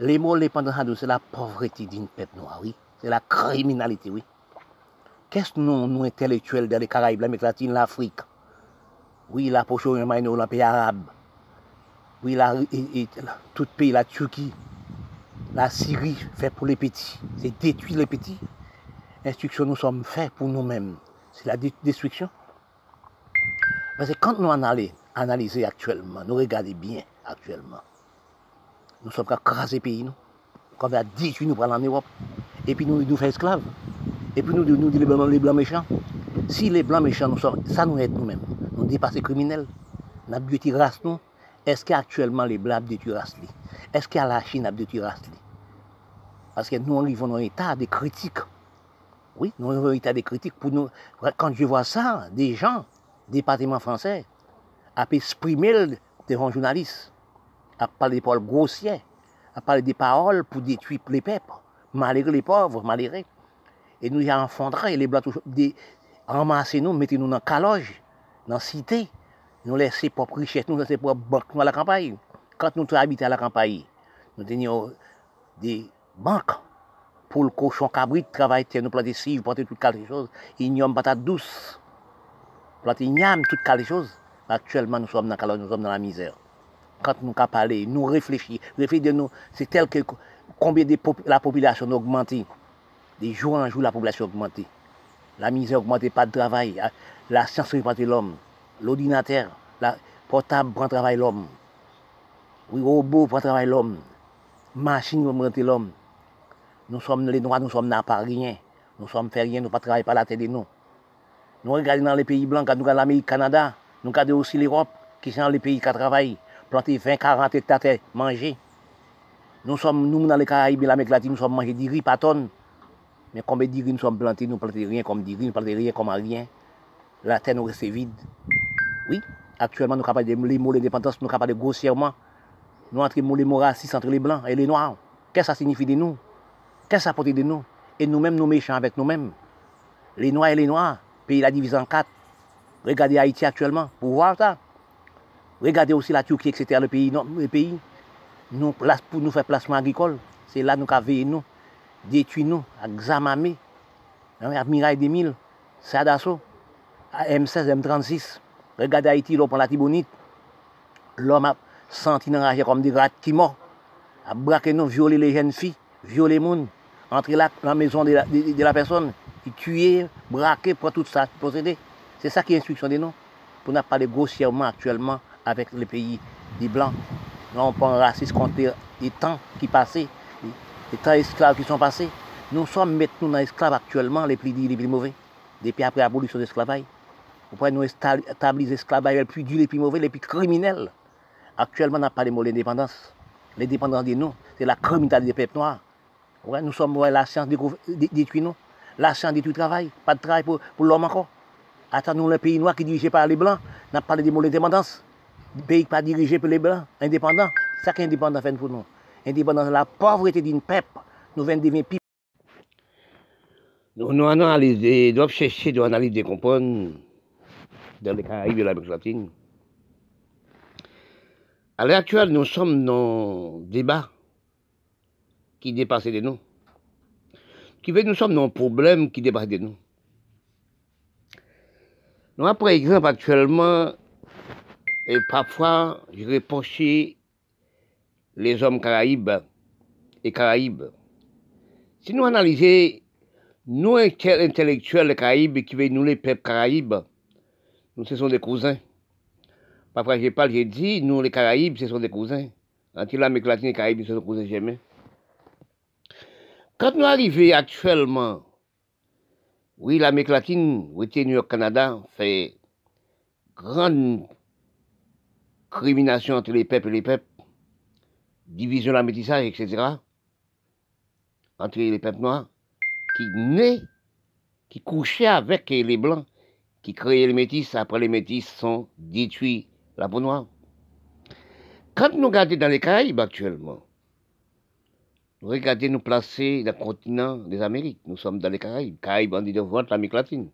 Les mots d'indépendance à nous, c'est la pauvreté d'une peuple noire, oui. C'est la criminalité, oui. Qu'est-ce que nous, nous intellectuels dans les Caraïbes, l'Amérique latine, l'Afrique? Oui, la dans les pays arabes. Oui, la, tout pays, la Turquie, la Syrie, fait pour les petits. C'est détruire les petits. L'instruction, nous sommes faits pour nous-mêmes. C'est la destruction. Parce que quand nous allons analyser actuellement, nous regardons bien actuellement, nous sommes qu'à craser pays, nous. Quand on va détruire nous pour en Europe. Et puis nous nous faisons esclaves. Et puis nous nous disons les blancs, les blancs méchants. Si les blancs méchants nous sont, ça nous aide nous-mêmes. Nous dépassons criminels. Nous avons race nous. Est-ce qu'actuellement les blancs détruisent race Est-ce a la Chine a race Parce que nous arrivons dans un état de critique. Oui, nous dans un état de critique pour nous. Quand je vois ça, des gens département français a exprimé devant un journaliste, a parlé des paroles grossières, a parlé des paroles pour détruire les peuples, malgré les pauvres, malgré. Et nous y avons enfondré, les blancs, ramasser nous, mettez nous dans la caloge, dans la cité, nous laisser propres richesses, nous laisser propres banques à la campagne. Quand nous habitons à la campagne, nous tenions des banques pour le cochon cabrit, travailler, nous planter cives, planter toutes les choses, ignomes patates douces planter tout toutes les choses. Actuellement, nous sommes dans, nous sommes dans la misère. Quand nous parlons, nous réfléchissons, réfléchissons nous, c'est tel que combien de la population a augmenté. De jour en jour, la population a augmenté. La misère a augmenté, pas de travail. La science a augmenté l'homme. L'ordinateur, la portable prend travail l'homme. Oui, robot prend travail l'homme. Machine augmenté l'homme. Nous sommes les noirs, nous sommes là pas rien. Nous sommes fait rien, nous pas travailler par la tête de nous. Nous regardons dans les pays blancs, nous regardons l'Amérique, Canada, nous regardons aussi l'Europe, qui sont les pays qui travaillent, planter 20, 40 hectares, manger. Nous sommes, nous, dans les Caraïbes et l'Amérique latine, nous sommes mangés des riz par tonne. Mais combien de nous sommes plantés, nous plantons rien comme des riz, nous plantons rien comme rien. La terre nous reste vide. Oui, actuellement, nous sommes capables de les mots d'indépendance, nous sommes capables de grossièrement. Nous entre les mots racistes entre les blancs et les noirs. Qu'est-ce que ça signifie de nous? Qu'est-ce que ça apporte de nous? Et nous-mêmes, nous méchants avec nous-mêmes. Les noirs et les noirs pays la divisé en quatre. Regardez Haïti actuellement, pour voir ça. Regardez aussi la Turquie, etc., le pays, pays. Nous, pour nous faire placement agricole, c'est là nous avons nous, détruire nous, à Xamamé, à Mirail 2000, Sadasso, à M16, M36. Regardez Haïti, là, pour la Tibonite. L'homme a senti enragé comme des rats qui a braqué nous, violer les jeunes filles, violer les gens, entrer là, dans la maison de la personne tuer, braquer, pour tout ça, posséder. C'est ça qui est l'instruction de nous. Pour ne pas grossièrement actuellement avec les pays des Blancs. Nous, on prend raciste contre les temps qui passaient, les temps esclaves qui sont passés. Nous sommes maintenant dans l'esclave actuellement, les plus durs, les plus mauvais, depuis après l'abolition de l'esclavage. Vous pouvez nous établir l'esclavage les plus durs, les plus mauvais, les plus criminels. Actuellement, on n'a pas de mot d'indépendance. L'indépendance de nous, c'est la criminalité des peuples noirs. nous sommes la science détruit nous. L'argent du travail, pas de travail pour, l'homme encore. Attendons le pays noir qui est dirigé par les Blancs. On a parlé des mots d'indépendance. Le pays pas dirigé par les Blancs, indépendant. C'est ça qui est indépendant fait pour nous. Indépendance, la pauvreté d'une peuple. Nous venons devenir pire. Nous, nous analysons, doivent chercher de analyser, comprendre dans les Caraïbes de l'Amérique latine. À l'heure actuelle, nous sommes dans un débat qui dépasse de nous. Qui veut nous sommes dans un problème qui dépasse de nous. Nous, par exemple, actuellement, et parfois, je pencher les hommes caraïbes et caraïbes. Si nous analysons, nous, intellectuels caraïbes, qui veulent nous, les peuples caraïbes, nous, ce sont des cousins. Parfois, je parle, j'ai dit, nous, les Caraïbes, ce sont des cousins. Entre l'Amérique latine et les Caraïbes, ce sont des cousins jamais. Quand nous arrivons actuellement, oui, l'Amérique latine, oui, New York, Canada, fait grande crimination entre les peuples et les peuples, division de la métissage, etc., entre les peuples noirs, qui naît, qui couchaient avec les blancs, qui créaient les métis, après les métis sont détruits la peau noire. Quand nous regardons dans les Caraïbes actuellement, nous regardons nous placer dans le continent des Amériques. Nous sommes dans les Caraïbes. Caraïbes, dit de l'Amérique latine.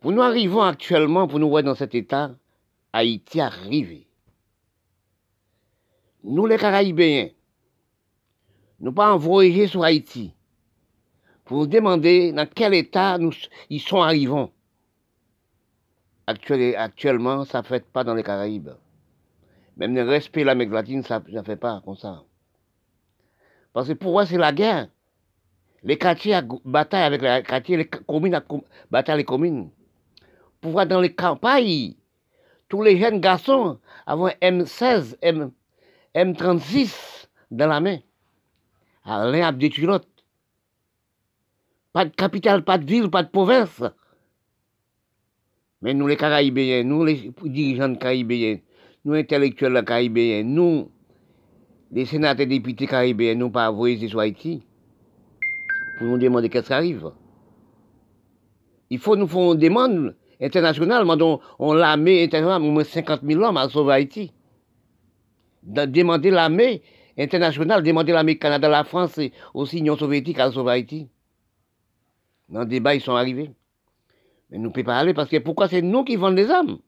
Pour nous arrivons actuellement, pour nous voir dans cet état, Haïti arrivé. Nous, les Caraïbéens, nous pas envoyer sur Haïti pour nous demander dans quel état nous, ils sont arrivés actuellement, ça ne fait pas dans les Caraïbes. Même le respect de l'Amérique latine, ça ne fait pas comme ça. Parce que pour moi, c'est la guerre. Les quartiers bataillent avec les quartiers, les communes bataillent les communes. Pour voir dans les campagnes, tous les jeunes garçons avaient M16, M, M36 dans la main. L'un a détruit. Pas de capitale, pas de ville, pas de province. Mais nous, les Caraïbéens, nous, les dirigeants caribéens, nous, intellectuels caribéens, nous, les sénateurs et députés caribéens, nous, pas voyager sur Haïti pour nous demander qu'est-ce qui arrive. Il faut nous faire une demande internationale, on, on l'armée internationale, au moins 50 000 hommes à sauver Haïti. Demander l'armée internationale, demander l'armée Canada, la France et aussi l'Union soviétique à sauver Haïti. Dans le débat, ils sont arrivés. Mais nous ne pouvons pas aller parce que pourquoi c'est nous qui vendons des armes?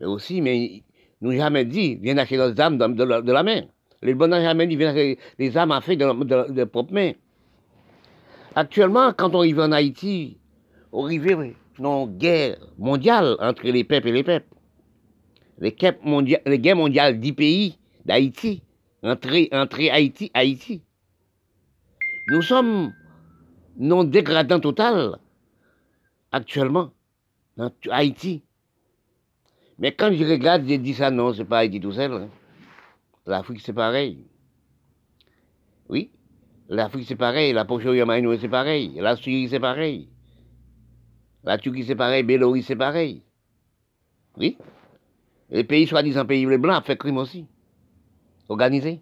Mais aussi, mais nous jamais dit, viens acheter nos armes de, la, main. Les bons n'ont jamais dit, viens acheter des armes à faire de, de, de propre main. Actuellement, quand on arrive en Haïti, on arrive dans une guerre mondiale entre les peuples et les peuples. Les guerres mondiales du pays d'Haïti, entre, entre Haïti Haïti. Nous sommes non dégradants total actuellement dans Haïti. Mais quand je regarde, je dis ça, non, c'est pas Haïti tout seul. Hein. L'Afrique, c'est pareil. Oui, l'Afrique, c'est pareil. La poche c'est pareil. La Syrie, c'est pareil. La Turquie, c'est pareil. Bélorusse, c'est pareil. Oui. Les pays soi-disant pays les blancs fait crime aussi. Organisé.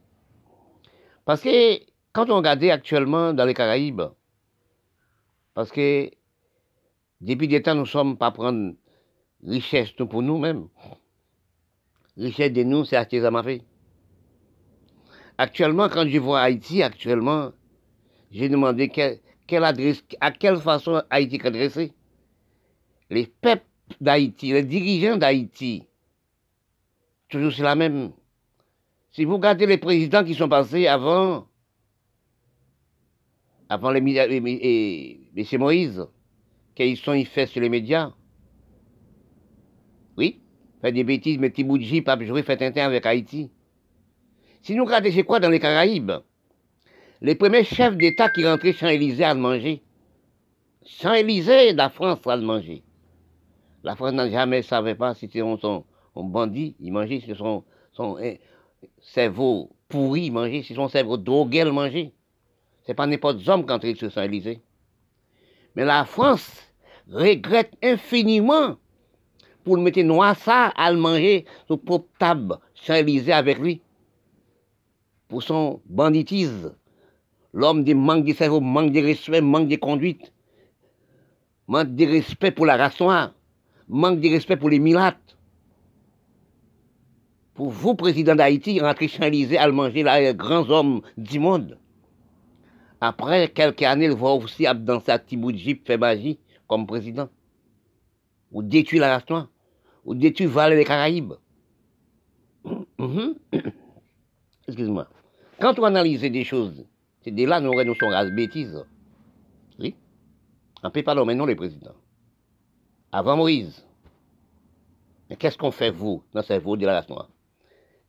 Parce que quand on regarde actuellement dans les Caraïbes, parce que depuis des temps, nous ne sommes pas prendre richesse pour nous-mêmes. Richesse de nous, c'est ça fait. Actuellement, quand je vois Haïti, actuellement, j'ai demandé quelle, adresse, à quelle façon Haïti est adressé. Les peuples d'Haïti, les dirigeants d'Haïti, toujours c'est la même. Si vous regardez les présidents qui sont passés avant, avant les, les, Moïse, qu'ils sont ils sur les médias? Oui, fait des bêtises, mais Tiboudji, pas jouer, fait un temps avec Haïti. Si nous regardons c'est quoi dans les Caraïbes, les premiers chefs d'État qui rentraient sans Élysée à manger. Sans Élysée, la France à manger. La France n'a jamais savait pas si c'était bandit, il mangeait, si son, eh, cerveau pourri, il mangeait, si son cerveau drogué, il mangeait. C'est pas n'importe qui qui entre sur Saint-Élysée. Mais la France regrette infiniment pour le mettre noir ça à le manger sur propre table, sans Élysée avec lui. Pour son banditisme. L'homme qui manque de cerveau, manque de respect, manque de conduite. manque de respect pour la race noire, manque de respect pour les milates. Pour vous, président d'Haïti, rentrer chez Élysée à manger les grands hommes du monde. Après quelques années, le voir aussi dans sa petit bout de jeep fait magie comme président. Ou détruire la race noire. Ou détruire Valais des Caraïbes. Excuse-moi. Quand on analyse des choses, c'est de là nous nous sommes race bêtises. Oui. On ne peut pas nommer les présidents. Avant Moïse. Mais qu'est-ce qu'on fait, vous, dans ce cerveau de la race noire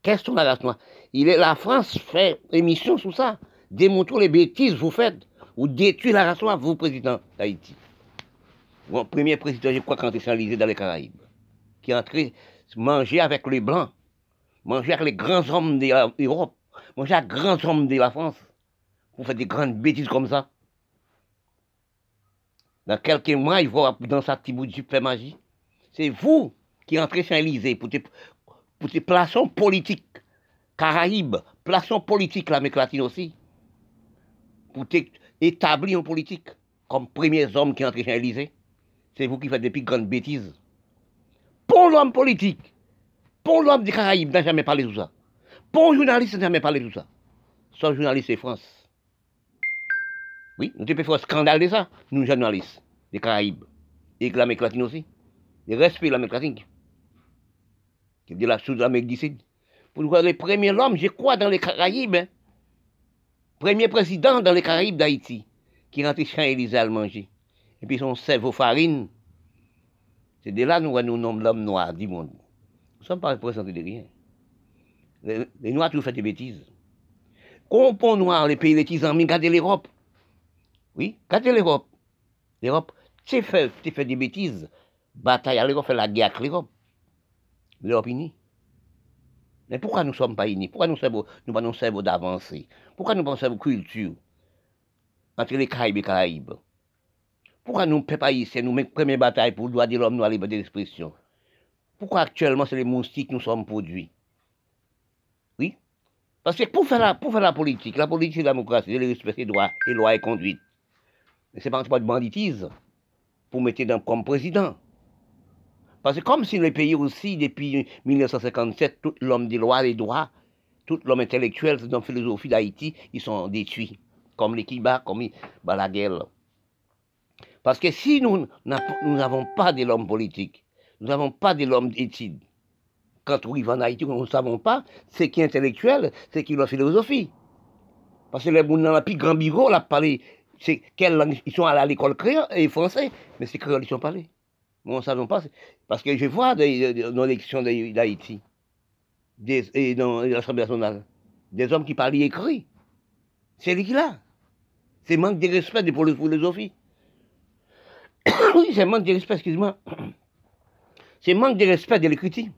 Qu'est-ce que la race noire Il est, La France fait émission sur ça. Démontrons les bêtises que vous faites. Ou détruire la race noire, vous, président d'Haïti. Premier président, je crois, quand il s'est dans les Caraïbes. Qui est entré manger avec les Blancs. Manger avec les grands hommes de l'Europe. Manger avec les grands hommes de la France. Vous faites des grandes bêtises comme ça. Dans quelques mois, il va dans sa petite bout faire magie. C'est vous qui entrez chez Élysée pour pour tes plaçons politiques. Caraïbes, plaçons politiques l'Amérique latine aussi. Pour établir en politique comme premiers hommes qui entrent chez Élysée. C'est vous qui faites des plus grandes bêtises. Pour l'homme politique, pour l'homme des Caraïbes, n'a jamais parlé de ça. Pour journaliste, n'a jamais parlé de ça. Sauf journaliste, c'est France. Oui, nous devons faire un scandale de ça, nous journalistes, des Caraïbes, et de l'Amérique latine aussi. Le respect l'Amérique latine, qui est de la Sud-Amérique du Sud. Pour nous voir le premier homme, je crois, dans les Caraïbes, hein. premier président dans les Caraïbes d'Haïti, qui rentre chez Élysée à manger. Et puis son cerveau farine. C'est de là que nous nous nommons l'homme noir du monde. Nous ne sommes pas représentés de rien. Les, Noirs, tout fait des bêtises. Compon noir, les pays petits amis, regardez l'Europe. Oui, regardez l'Europe. L'Europe, tu fait des bêtises. Bataille à l'Europe, fait la guerre avec l'Europe. L'Europe unie. Mais pourquoi nous ne sommes pas unis? Pourquoi nous ne pas nous servons d'avancer Pourquoi nous ne pas culture? Entre les Caraïbes et les Caraïbes. Pourquoi nous ne pouvons pas ici, nous mettons première bataille pour le droit de l'homme, nous, la liberté d'expression Pourquoi actuellement c'est les moustiques que nous sommes produits? Oui? Parce que pour faire la, pour faire la politique, la politique, c'est la démocratie, c'est le respect des droits, les lois et conduites. Mais c'est pas de banditise pour mettre dans, comme président. Parce que comme si le pays aussi, depuis 1957, tout l'homme des lois, des droits, tout l'homme intellectuel, dans la philosophie d'Haïti, ils sont détruits. Comme les Kiba, comme la guerre. Parce que si nous n'avons pas de l'homme politique, nous n'avons pas de l'homme d'études, quand on arrive en Haïti, nous ne savons pas, c'est qui est intellectuel, c'est qui la philosophie. Parce que les gens dans la plus grand bureau, là, parlé c'est quelle langue Ils sont allés à l'école créole et français, mais c'est créole ils sont parlés. Nous ne savons pas. Parce que je vois dans l'élection d'Haïti, et dans l'Assemblée nationale, des hommes qui parlent écrit. C'est lui qui là. C'est manque de respect pour la philosophie. oui, c'est manque de respect, excuse-moi. C'est manque de respect de l'écriture.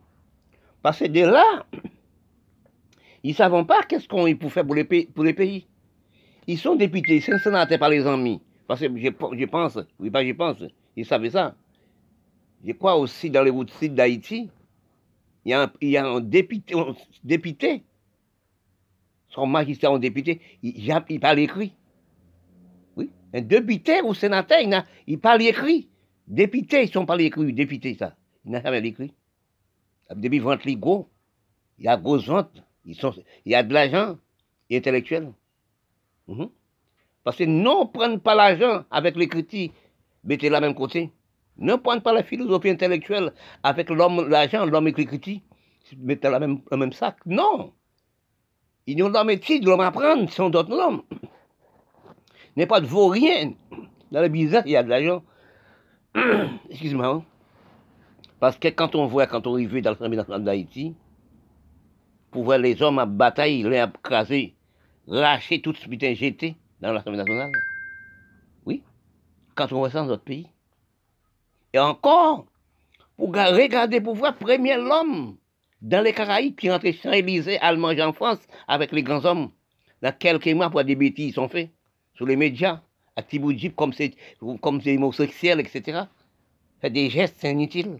Parce que de là, ils ne savent pas qu'est-ce qu'on peut faire pour les Pour les pays. Ils sont députés, ils sont sénateurs par les amis. Parce que je, pense, oui, pas je pense, ils savaient ça. Je crois aussi dans les routes sud d'Haïti, il y, a un, il a député, son magistrat en député, il, il, parle écrit. Oui, un député ou sénateur, il, il parle écrit. Député, ils sont pas écrit, député, ça. Il n'a jamais écrit. Depuis vente les gros, il y a gros ventes, il y a de l'argent intellectuel. Mhm. Parce que non, prennent pas l'argent avec les critiques, mettez la même côté. Ne prennent pas la philosophie intellectuelle avec l'homme, l'argent, l'homme critiques, mettez la même, le même sac. Non. Ils ont l'homme étude, l'homme apprendre, sont d'autres hommes. N'est pas de vaurien. Dans le bizarre, il y a de l'argent. Excuse-moi. Hein. Parce que quand on voit, quand on arrive dans l'Assemblée nationale d'Haïti, pour voir les hommes à bataille, les à craser, lâcher tout ce putain jeté dans l'Assemblée nationale. Oui, quand on voit ça dans notre pays. Et encore, pour regarder, pour voir premier l'homme dans les Caraïbes qui Élysée, à manger en France avec les grands hommes, dans quelques mois pour des bêtises sont faits sur les médias, à Tiboudjib comme c'est homosexuel, etc. Fait des gestes inutiles.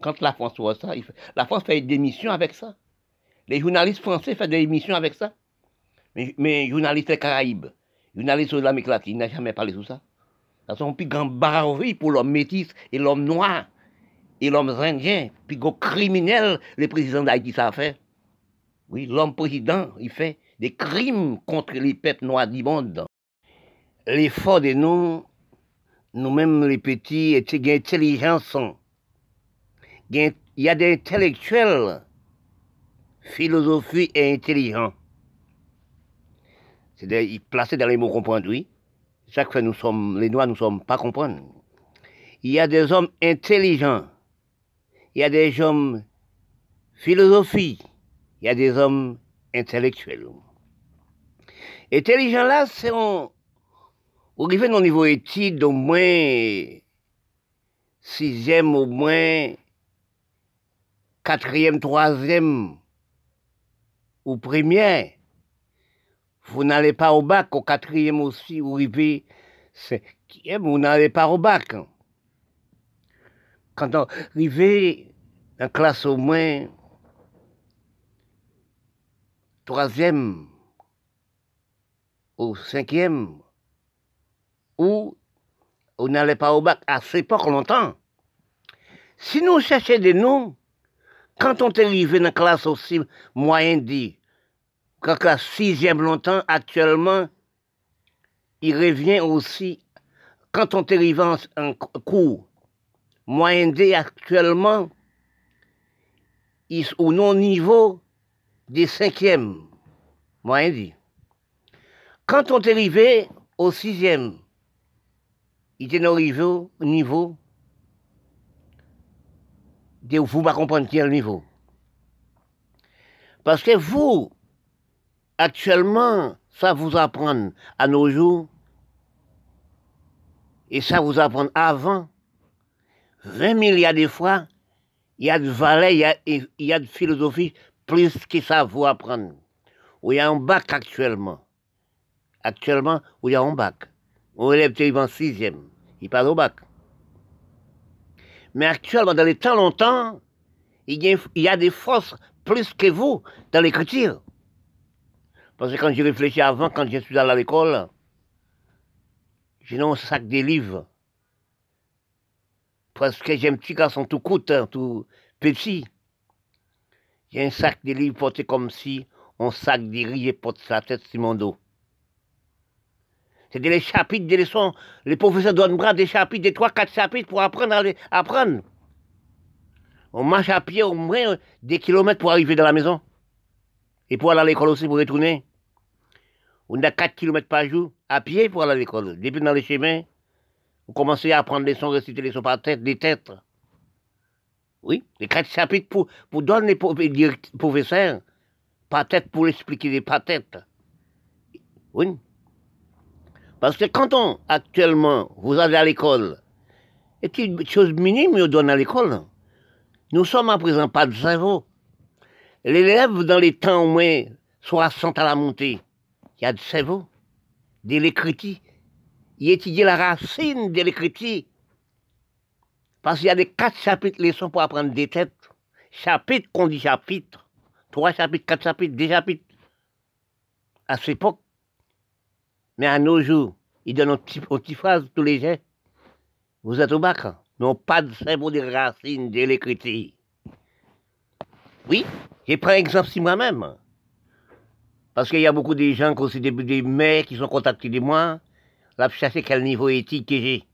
Quand la France voit ça, la France fait des émissions avec ça. Les journalistes français font des émissions avec ça. Mais, mais journaliste des Caraïbes, journaliste de l'Amérique latine, n'a jamais parlé de ça. Ça sont plus grand barrerie pour l'homme métis et l'homme noir et l'homme indien, puis gros criminel, le président d'Haïti, ça a fait. Oui, l'homme président, il fait des crimes contre les peuples noirs du monde. L'effort de nous, nous-mêmes les petits, et une intelligence. Il y a des intellectuels, philosophie et intelligents. C'est placé dans les mots comprendre, oui. Chaque fois, nous sommes, les Noirs, nous ne sommes pas comprendre. Il y a des hommes intelligents. Il y a des hommes philosophiques. Il y a des hommes intellectuels. Intelligents là, c'est au niveau étude au moins sixième, au moins quatrième, troisième ou première. Vous n'allez pas au bac, au quatrième aussi, vous arrivez, vous n'allez pas au bac. Quand on arrive en classe au moins troisième ou cinquième, ou on n'allait pas au bac assez pas longtemps. Si nous cherchons des noms, quand on est arrivé dans la classe aussi moyenne dit, quand la sixième longtemps, actuellement, il revient aussi, quand on est arrivé en, cours, moyen actuellement, il est au non-niveau des cinquièmes, moyen. Quand on est arrivé au sixième, il est arrivé au niveau de vous ne comprendre quel niveau. Parce que vous, Actuellement, ça vous apprend à nos jours, et ça vous apprend avant. 20 milliards de fois, il y a de valeur, il y a, de philosophie plus que ça vous apprendre. Où il y a un bac actuellement. Actuellement, où il y a un bac. On élève en sixième. Il passe au bac. Mais actuellement, dans les temps longtemps, il y a des forces plus que vous dans l'écriture. Parce que quand j'ai réfléchi avant, quand je suis allé à l'école, j'ai un sac de livres. Parce que j'ai un petit garçon tout court, hein, tout petit. J'ai un sac de livres porté comme si un sac de riz porte sa tête sur mon dos. C'était les chapitres des leçons. Les professeurs donnent bras des chapitres, des trois, quatre chapitres pour apprendre à apprendre. On marche à pied au moins des kilomètres pour arriver dans la maison. Et pour aller à l'école aussi, pour retourner. On a 4 km par jour à pied pour aller à l'école. Depuis dans les chemins, on commençait à apprendre les sons, réciter les sons par tête, des têtes. Oui, les quatre chapitres pour, donner les professeurs, par tête pour expliquer les par tête. Oui. Parce que quand on, actuellement, vous allez à l'école, et une chose minime, on donne à l'école? Nous sommes à présent pas de cerveau. L'élève, dans les temps au moins 60 à la montée, il y a de cerveau, de l'écriture. Il étudie la racine de l'écriture. Parce qu'il y a des quatre chapitres leçons pour apprendre des têtes. Chapitre qu'on dit chapitre. Trois chapitres, quatre chapitres, des chapitres. À cette époque. Mais à nos jours, il donne une petite, phrase tous les jours. Vous êtes au bac, hein? non pas de cerveau des racines de l'écriture. Oui, je prends exemple si moi-même. Parce qu'il y a beaucoup de gens qui aussi des, mères qui sont contactés de moi, là, chercher quel niveau éthique que j'ai.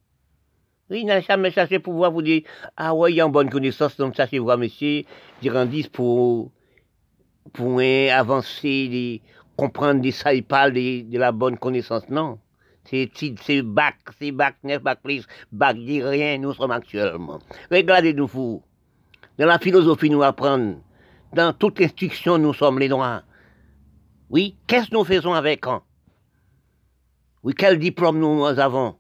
Il n'a jamais cherché pour voir, vous dire, ah ouais, il y a une bonne connaissance, donc cherchez voir, monsieur, dire un pour, pour avancer, comprendre de ça, il parle de, la bonne connaissance. Non. C'est c'est bac, c'est bac neuf, bac plus, bac dit rien, nous sommes actuellement. Regardez-nous, vous. Dans la philosophie, nous apprenons. Dans toute instruction, nous sommes les noirs. Oui, qu'est-ce que nous faisons avec eux Oui, quel diplôme nous avons?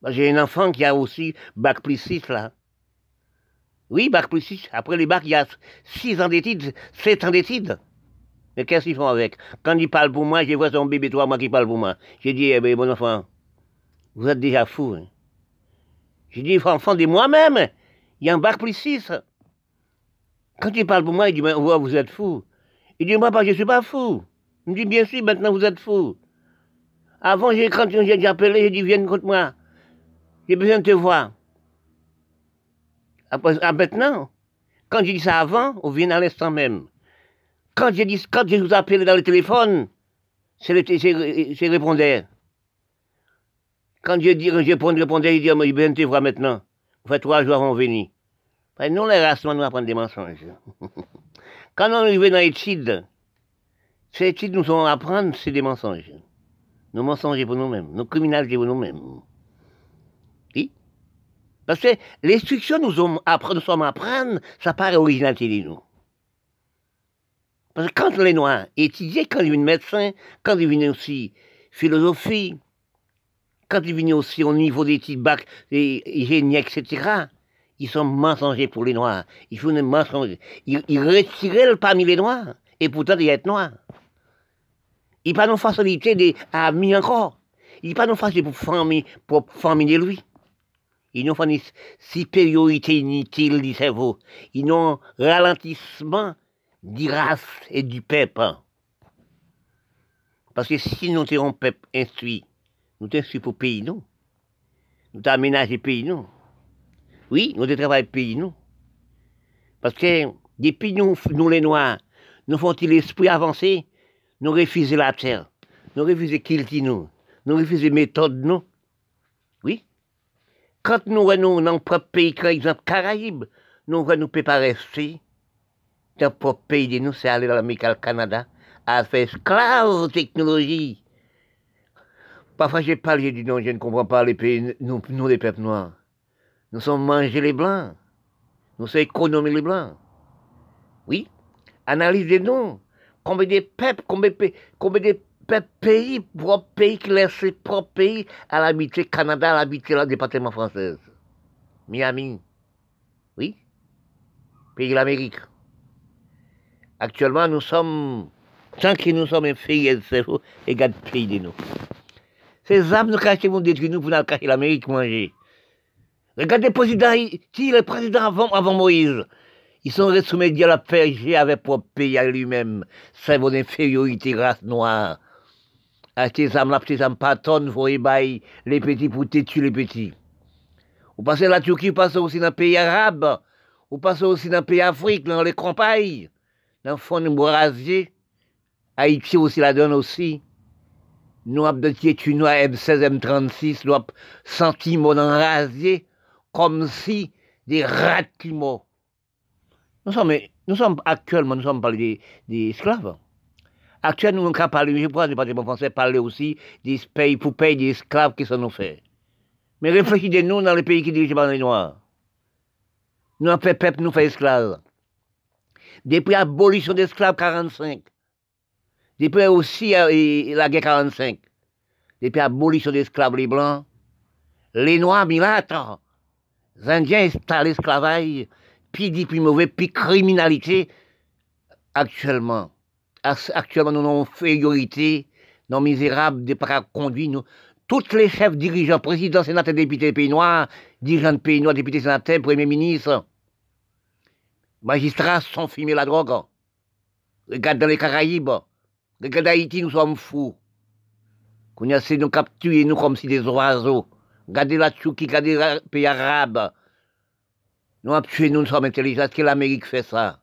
Bah, J'ai un enfant qui a aussi bac plus 6 là. Oui, bac plus 6. Après les bacs, il y a 6 ans d'études, 7 ans d'études. Mais qu'est-ce qu'ils font avec? Quand ils parlent pour moi, je vois son bébé, toi, moi qui parle pour moi. J'ai dit, eh bien, mon enfant, vous êtes déjà fou. Hein. J'ai dit, enfant de moi-même, il y a un bac plus 6. Quand il parle pour moi, il dit, vous êtes fou. Il dit, moi, je ne suis pas fou. Il me dit, bien sûr, maintenant vous êtes fou. Avant, j'ai, quand j'ai appelé, j'ai dit, viens contre moi. J'ai besoin de te voir. Après, ah, maintenant, quand j'ai dit ça avant, on vient à l'instant même. Quand j'ai dit, quand je vous appelé dans le téléphone, c'est le, répondeur. Quand je dis, je répondais, il dit, j'ai besoin de te voir maintenant. Vous faites trois jours avant venir. nous, les races, nous apprendre des mensonges. quand on arrive dans l'étude, ces études nous ont apprendre, c'est des mensonges. Nous mensonges pour nous-mêmes, nos criminalités pour nous-mêmes. Oui. Parce que l'instruction nous, sommes nous sommes apprendre, ça paraît originalité de nous. Parce que quand les Noirs étudient, quand ils viennent médecins, quand ils viennent aussi philosophie, quand ils viennent aussi au niveau des petits bacs, des génies, etc., ils sont mensongers pour les Noirs. Ils font des mensonges. Ils, ils retirent parmi les Noirs, et pourtant ils sont noirs. Il pas de facilité de amis encore. Il pas de facilité pour famille, pour famille de lui. Ils n'ont pas de supériorité inutile du cerveau. Ils n'ont ralentissement du race et du peuple. Parce que si nous sommes un peuple instruit, nous sommes pour pays, nous. Nous le pays, nous. Oui, nous travaillons le pays, nous. Parce que depuis nous, nous les Noirs, nous font-ils l'esprit avancer nous refusons la terre, nous refusons qu'il nous, nous refusons méthode nous. Oui. Quand nous venons dans notre propre pays, par exemple Caraïbes, nous ne pouvons pas rester dans notre propre pays nous, c'est aller dans l'Amérique, le Canada, à faire esclave technologie. Parfois j'ai parlé, j'ai dit non, je ne comprends pas les pays, nous, nous les peuples noirs. Nous sommes mangés les blancs. Nous sommes économisés les blancs. Oui. Analysez-nous combien de peuples, combien, de pays, propres pays qui laissent ses propres pays à l'habiter Canada, à l'habiter le département français. Miami. Oui. Pays de l'Amérique. Actuellement, nous sommes, tant que nous sommes inférieurs de cerveau, égale pays de nous. Ces âmes nous cachent, vont détruire nous pour nous cacher l'Amérique manger. Regardez président, qui le président avant, Moïse? Ils sont restés à la PG avec propre pays à lui-même. C'est mon infériorité race noire. Âmes, là, tes âmes patronnes, vous voyez, les petits pour tuer les petits. Vous passez la Turquie, vous passez aussi dans le pays arabe? Vous passez aussi dans le pays Afrique, dans les campagnes? Dans le fond de Brasier. Haïti aussi la donne aussi. Nous avons de tuer nous à M16, M36, nous avons senti mon rasier comme si des morts. Nous sommes, nous sommes actuellement, nous sommes parlés des, esclaves. Actuellement, nous avons parlé, je crois, le département français, parler aussi des pays pour payer des esclaves qui sont faits. Mais réfléchissez-nous dans les pays qui dirigent par les Noirs. Nous avons fait peuple, nous fait esclaves. Depuis l'abolition des esclaves 45, depuis aussi euh, la guerre 45, depuis l'abolition des esclaves les blancs, les noirs les indiens installent l'esclavage puis dit plus mauvais, puis criminalité, actuellement. Actuellement, nous avons infériorité, nos misérables, des conduits, nous. Tous les chefs dirigeants, présidents, sénateurs, députés pays noirs, dirigeants de pays noirs, députés, sénateurs, premiers ministres, magistrats sont filmés la drogue. Regarde dans les Caraïbes, regarde Haïti, nous sommes fous. Qu'on a nous capturer, nous, comme si des oiseaux. Regardez la Tchouki, regardez les pays arabes. Nous avons tué, nous sommes intelligents. Est-ce que l'Amérique fait ça?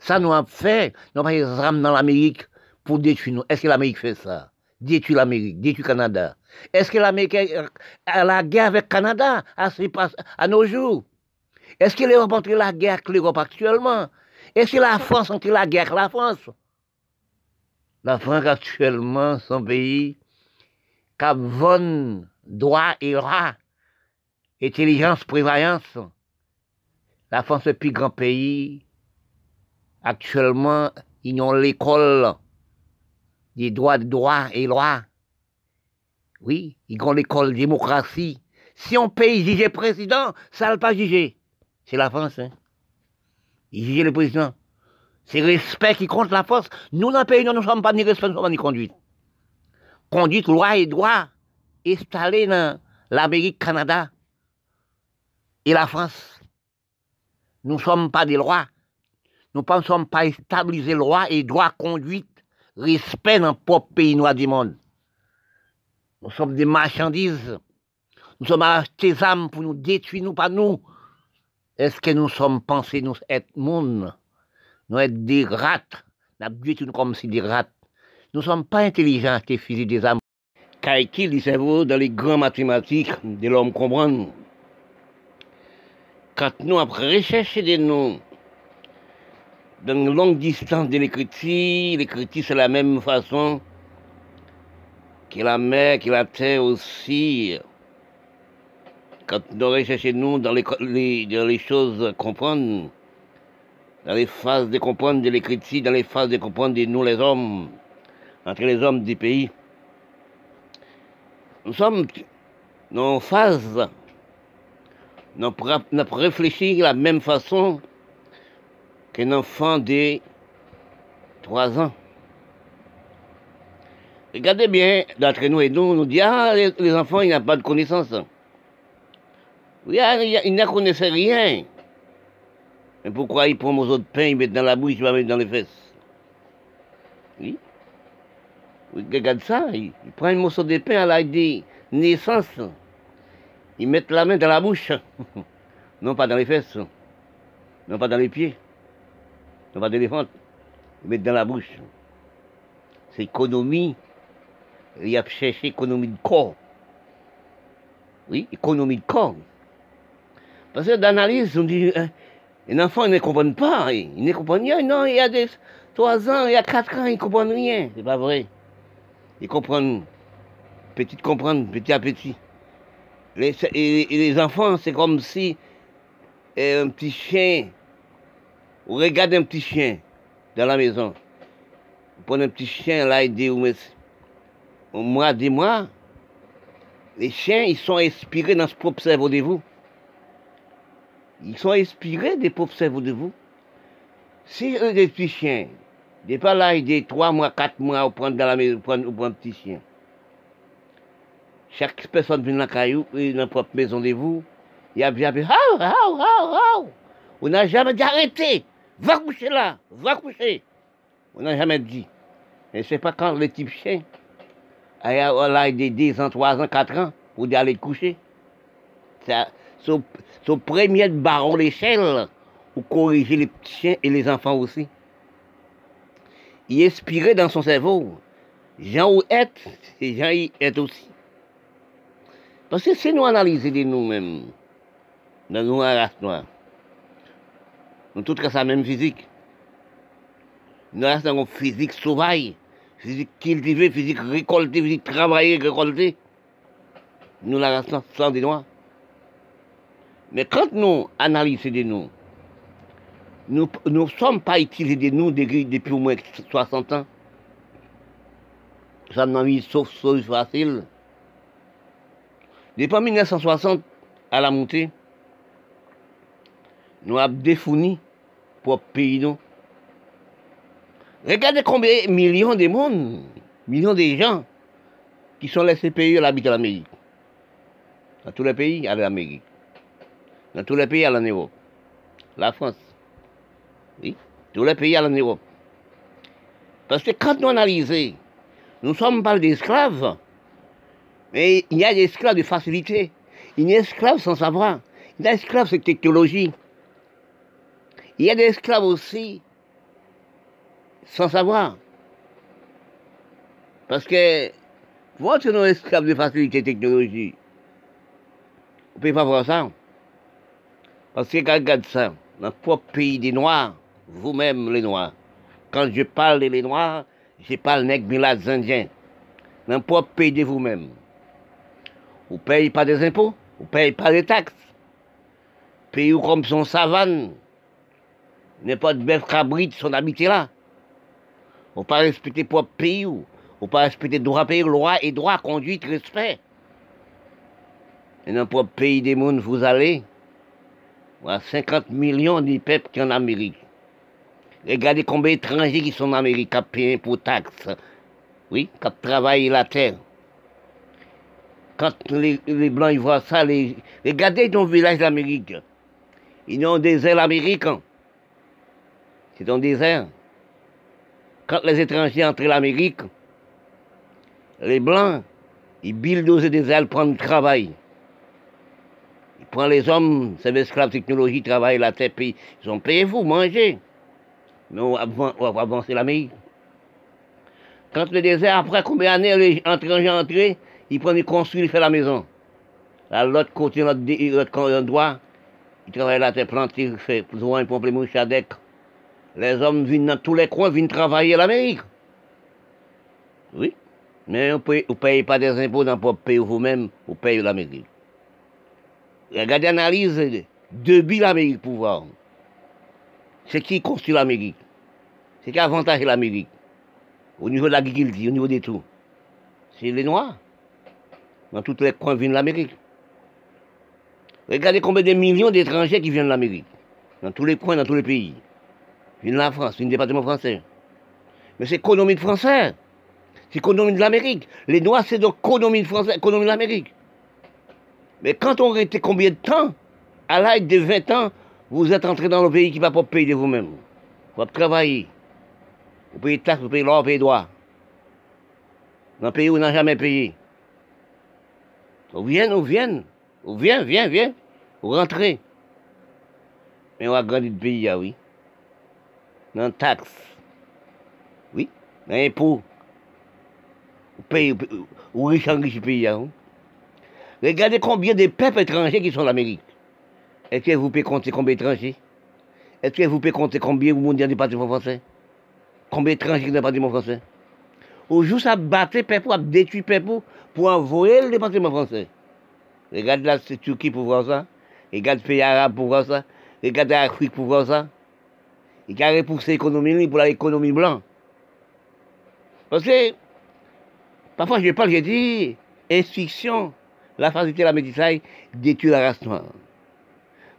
Ça, nous avons fait. Nous avons des armes dans l'Amérique pour détruire nous. Est-ce que l'Amérique fait ça? Détruire l'Amérique, détruire le Canada. Est-ce que l'Amérique a la guerre avec le Canada à, à nos jours Est-ce que l'Europe entre la guerre avec l'Europe actuellement? Est-ce que la France entre la guerre avec la France? La France actuellement, son pays, qui a droit et droit, intelligence, prévoyance, la France est le plus grand pays. Actuellement, ils ont l'école des droits de droit et loi. Oui, ils ont l'école démocratie. Si on paye juger président, ça ne pas juger. C'est la France. Hein. Ils jugent le président. C'est respect qui compte la force. Nous, dans le pays, nous ne sommes pas ni respect, ni conduite. Conduite, loi et droit installés dans l'Amérique, Canada et la France. Nous ne sommes pas des lois. Nous ne sommes pas stabiliser loi et droit conduite, respect dans le propre pays noir du monde. Nous sommes des marchandises. Nous sommes artisans pour nous détruire, nous, pas nous. Est-ce que nous sommes pensés, nous, être monde Nous être des rats? Nous sommes comme si des rats. Nous ne sommes pas intelligents, tes fils des âmes. Calcul du cerveau dans les grandes mathématiques de l'homme comprendre. Quand nous, après rechercher des noms, dans une longue distance de l'écriture, l'écriture c'est la même façon que la mer, que la terre aussi. Quand nous recherchons nous dans les, dans les choses comprendre, dans les phases de comprendre de l'écriture, dans les phases de comprendre de nous les hommes, entre les hommes du pays. Nous sommes dans phase, nous pour réfléchir de la même façon qu'un enfant de 3 ans. Regardez bien, d'entre nous et nous, nous dit, ah, les, enfants, ils n'ont pas de connaissances. Oui, ah, ils ne connaissent rien. Mais pourquoi ils prennent morceaux de pain, ils mettent dans la bouche, ils mettre dans les fesses? Oui. Regarde ça, ils, prennent un morceau de pain à de naissance. Ils mettent la main dans la bouche. non pas dans les fesses. Non pas dans les pieds. Non pas dans les fentes. Ils mettent dans la bouche. C'est économie. Il a cherché économie de corps. Oui, économie de corps. Parce que d'analyse, on dit, hein, les enfants ne comprennent pas, ils ne comprennent rien. Non, il y a des 3 ans, il y a 4 ans, ils ne comprennent rien. C'est pas vrai. Ils petit comprendre, petit à petit. Les, enfants, c'est comme si un petit chien, vous regardez un petit chien dans la maison. Prenez un petit chien là, il dit, au mois, des mois, les chiens, ils sont inspirés dans ce propre cerveau de vous. Ils sont inspirés des pauvres cerveaux de vous. Si eux, des petits chiens, pas là, des trois mois, quatre mois, au prendre dans la maison, prendre, un petit chien. Chaque personne vient dans la caillou, dans la propre maison de vous, il y a bien, haou, haou, haou, haou. On n'a jamais dit arrêtez, va coucher là, va coucher. On n'a jamais dit. Et c'est pas quand le type chien, y a des 10 ans, 3 ans, 4 ans, pour aller coucher. Ça, son, premier baron l'échelle pour corriger les petits chiens et les enfants aussi. Il inspirait dans son cerveau. Jean ou être, c'est Jean y est aussi. Parce que si nous analysons de nous-mêmes, dans nos race noire, nous tous avons la même physique. Nous avons une physique sauvage, physique cultivée, physique récoltée, physique travaillée, récoltée. Nous la race sans des noirs. Mais quand nous analysons des nous, nous ne sommes pas utilisés nous depuis au moins 60 ans. Ça n'a mis sauf, sauf facile. Depuis 1960 à la montée, nous avons défourni pour pays. Nous. Regardez combien de millions de monde, millions de gens qui sont laissés payer l'habit de l'Amérique. Dans tous les pays, à l'Amérique dans tous les pays à en Europe. La France. Oui, tous les pays à en Europe. Parce que quand nous analysons, nous sommes pas des esclaves, mais il y a des esclaves de facilité. Il y a des esclaves sans savoir. Il y a des esclaves de technologie. Il y a des esclaves aussi sans savoir. Parce que, votre nos esclaves de facilité technologie, on ne peut pas voir ça. Parce que regarde ça, dans le propre pays des Noirs, vous-même les Noirs, quand je parle des Noirs, je parle nègres, des indiens. Propre pays de vous-même. Vous ne payez pas des impôts, vous ne payez pas des taxes. Pays comme son savane, pas de bœuf cabrit sont habités là. Vous ne pas respecter le propre pays, vous ne pas respecter droit pays, loi et droit, conduite, respect. Et dans propre pays des mondes, vous allez, voilà, 50 millions de peuples qui en Amérique. Regardez combien d'étrangers qui sont en Amérique, qui payent pour taxes. Oui, qui travaillent la terre. Quand les, Blancs ils voient ça, regardez ton village d'Amérique. Ils ont un désert américain. C'est un désert. Quand les étrangers entrent en Amérique, les Blancs, Il bulldoze des ailes, prend le travail. Il prend les hommes, c'est esclaves technologie, travaillent la terre, ils ont payé vous, mangez. On va avancer l'Amérique. Quand le désert, après combien d'années, les étrangers entrés, ils prennent, ils construisent, ils font la maison. À l'autre côté, l'autre endroit, ils travaillent la terre plantée, ils font besoin de pomper les Les hommes viennent dans tous les coins, viennent travailler l'Amérique. Oui. Mais vous ne payez pas des impôts dans votre pays vous-même, vous payez l'Amérique. Regardez l'analyse de l'Amérique pouvoir. C'est qui construit l'Amérique? C'est qui avantage l'Amérique? Au niveau de l'agriculture, au niveau des tout. C'est les Noirs. Dans tous les coins viennent de l'Amérique. Regardez combien de millions d'étrangers qui viennent de l'Amérique. Dans tous les coins, dans tous les pays. Viennent de la France, viennent du département français. Mais c'est l'économie de français. C'est l'économie de l'Amérique. Les Noirs, c'est de français, l'économie de l'Amérique. Mais quand on était combien de temps À l'âge de 20 ans, vous êtes entré dans le pays qui va pas payer de vous-même. Vous va travailler. Vous payez taxes, vous payez l'or, vous payez droit. Dans un pays où on n'a jamais payé. Vous venez, vous venez. Vous venez, viens, viens. Vous rentrez. Mais on a grandi le pays, ah oui. Dans taxes. Oui. Dans impôts. Vous payez, vous riche enrichi le pays, oui. Regardez combien de peuples étrangers qui sont en Amérique. Est-ce que vous pouvez compter combien d'étrangers Est-ce que vous pouvez compter combien vous mondial du département français? Combien d'étrangers dans le département français? Aujourd'hui, ça battait peuple, ça détruit peuple pour envoyer le département français. Regardez la Turquie pour voir ça. Regardez le pays arabe pour voir ça. Regardez l'Afrique pour voir ça. Il a repoussé l'économie pour l'économie blanche. Parce que, parfois je parle, je dis, instruction, la facilité de la médecine détruit la race noire.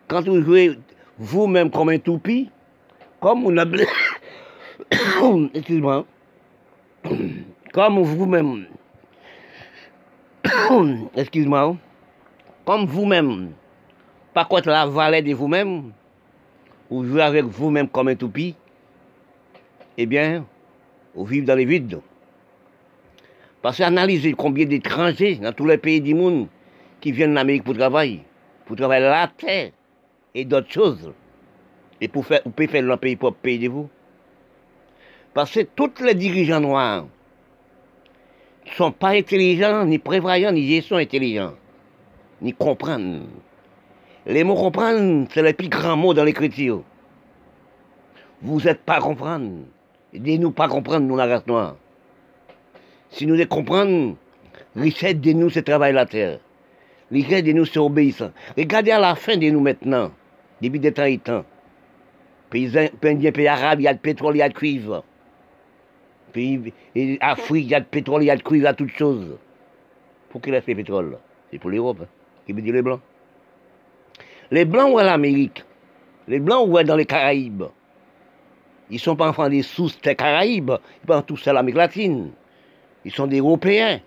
Quand vous jouez vous-même comme un toupie, comme. Comme vous-même... Excuse-moi. Comme vous-même, pas contre la valet de vous-même, ou jouez avec vous-même comme un toupie, eh bien, vous vivez dans les vides. Parce que analysez combien d'étrangers dans tous les pays du monde qui viennent en Amérique pour travailler, pour travailler la terre et d'autres choses. Et pour faire, vous pouvez faire le pays pour payer de vous. Parce que tous les dirigeants noirs ne sont pas intelligents, ni prévoyants, ni sont intelligents, ni comprennent. Les mots comprendre, c'est le plus grand mot dans l'écriture. Vous n'êtes pas comprendre. Aidez-nous pas comprendre, nous, la race noire. Si nous les comprenons, richesse de nous, c'est travailler la terre. Richesse de nous, c'est obéissant. Regardez à la fin de nous maintenant, depuis des temps et temps. Pays indiens, pays arabes, il y a de pétrole, il y a de cuivre. Pays Afrique, il y a de pétrole, il y a de cuivre, il y a toutes choses. Pour qui laisse le pétrole? C'est pour l'Europe, hein. qui veut dire les Blancs? Les Blancs, où est l'Amérique Les Blancs, où est dans les Caraïbes Ils ne sont pas enfants des sous des Caraïbes, ils sont tous à l'Amérique latine. Ils sont des Européens.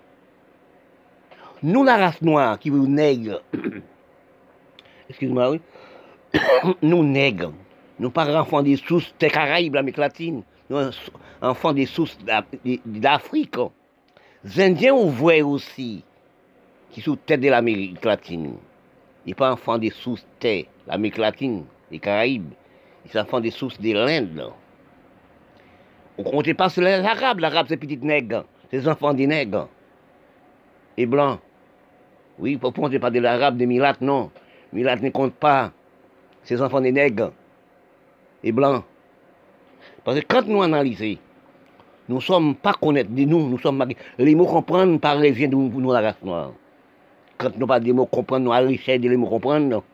Nous, la race noire, qui vous nègre, excuse-moi, oui, nous nègres, nous pas enfants des sources des Caraïbes, l'Amérique latine, nous enfants des sources d'Afrique. Les Indiens, voyez aussi, qui sont tête de l'Amérique latine. Ils pas enfants des sources de l'Amérique latine, des Caraïbes. Ils sont enfants des sources de l'Inde. On ne compte pas sur les Arabes, l'Arabe c'est petite nègre ces enfants des nègres et blancs. Oui, pourquoi on ne pas de l'arabe, des milates, non? Milates ne compte pas. Ces enfants des nègres et blancs. Parce que quand nous analysons, nous ne sommes pas connaître nous, nous sommes Les mots comprendre par les de nous, la race noire. Quand nous pas des mots comprendre, nous allons de les mots comprendre.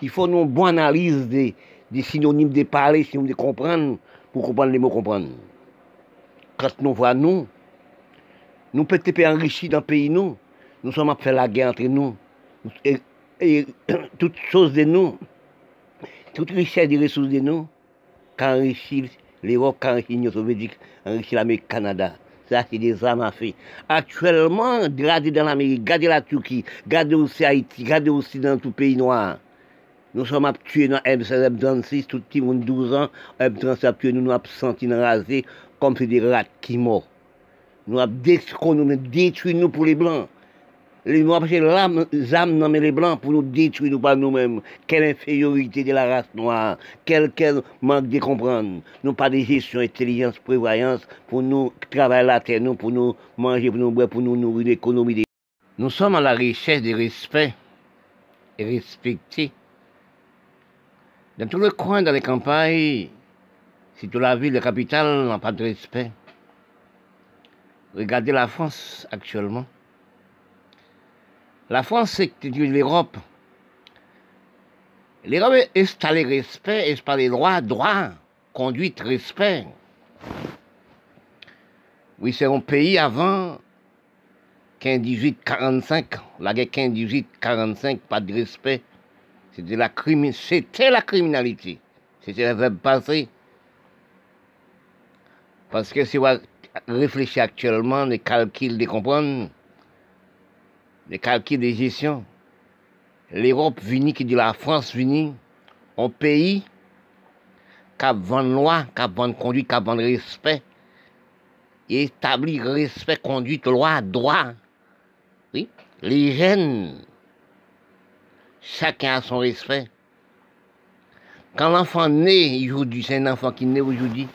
Il faut une bonne analyse des, des synonymes de parler, synonymes de comprendre, pour comprendre les mots comprendre. Quand nous voyons nous, nous peut-être enrichis dans le pays, nous. Nous sommes à faire la guerre entre nous. Et, toutes choses de nous, toute richesse des ressources de nous, qu'enrichit l'Europe, qu'enrichit l'Union soviétique, enrichit l'Amérique, Canada. Ça, c'est des armes à faire. Actuellement, regardez dans l'Amérique, regardez la Turquie, regardez aussi Haïti, regardez aussi dans tout pays noir. Nous sommes tuer dans M36, tout le monde 12 ans, M36 a tué, nous nous avons senti raser comme c'est des rats qui meurent. Nous avons détruit nous pour les Blancs. Les noirs, parce l'âme, non mais les blancs pour nous détruire nous par nous-mêmes. Quelle infériorité de la race noire, quel, manque de comprendre. Nous pas de gestion, intelligence, prévoyance pour nous travailler la terre, nous, pour nous manger, pour nous boire, pour nous nourrir l'économie. Nous sommes à la recherche de respect et respecter. Dans tous les coins, dans les campagnes, si toute la ville, la capitale n'a pas de respect. Regardez la France actuellement. La France, c'est l'Europe. L'Europe est installée respect, installée droit, droit, conduite, respect. Oui, c'est un pays avant 15-18-45, la guerre 15-18-45, pas de respect. C'était la, la criminalité. C'était le verbe passé. Parce que si on réfléchit actuellement, les calculs de comprendre, les calculs de gestion, l'Europe vini qui dit la France vini, un pays qui a vendu loi, qui a vendu conduite, qui a vendu respect, et établi respect, conduite, loi, droit. Oui, les jeunes, chacun a son respect. Quand l'enfant naît aujourd'hui, c'est un enfant qui naît aujourd'hui,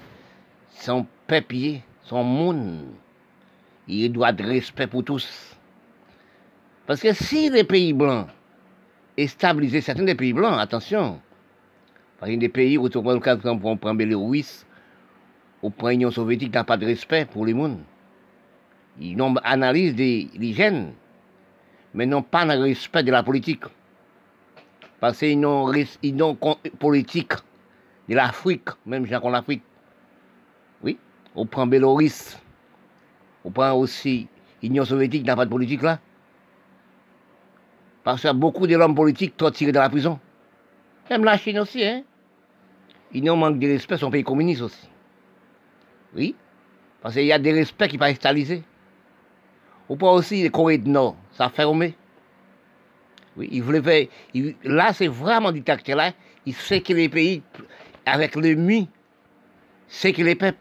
son papier, son monde, il doit de respect pour tous. Parce que si les pays blancs stabilisent certains des pays blancs, attention, par exemple, des pays où on prend Bélarus, ou prend l'Union soviétique, n'a pas de respect pour les monde. Ils ont analyse des gènes, mais n'ont pas de respect de la politique. Parce qu'ils n'ont politique de l'Afrique, même gens qu'on l'Afrique. Oui, on prend Bélarus, on prend aussi l'Union soviétique, n'a pas de politique là. Parce que beaucoup de l'homme politiques sont tirés de la prison. Même la Chine aussi, hein. Ils ont manque de respect, son pays communiste aussi. Oui, parce qu'il y a des respects qui pas installés. Ou pas aussi les Corée du Nord, ça a fermé. Oui, il voulait faire. là, c'est vraiment dictateur là. Il sait que les pays, avec le mi, c'est que les peuples.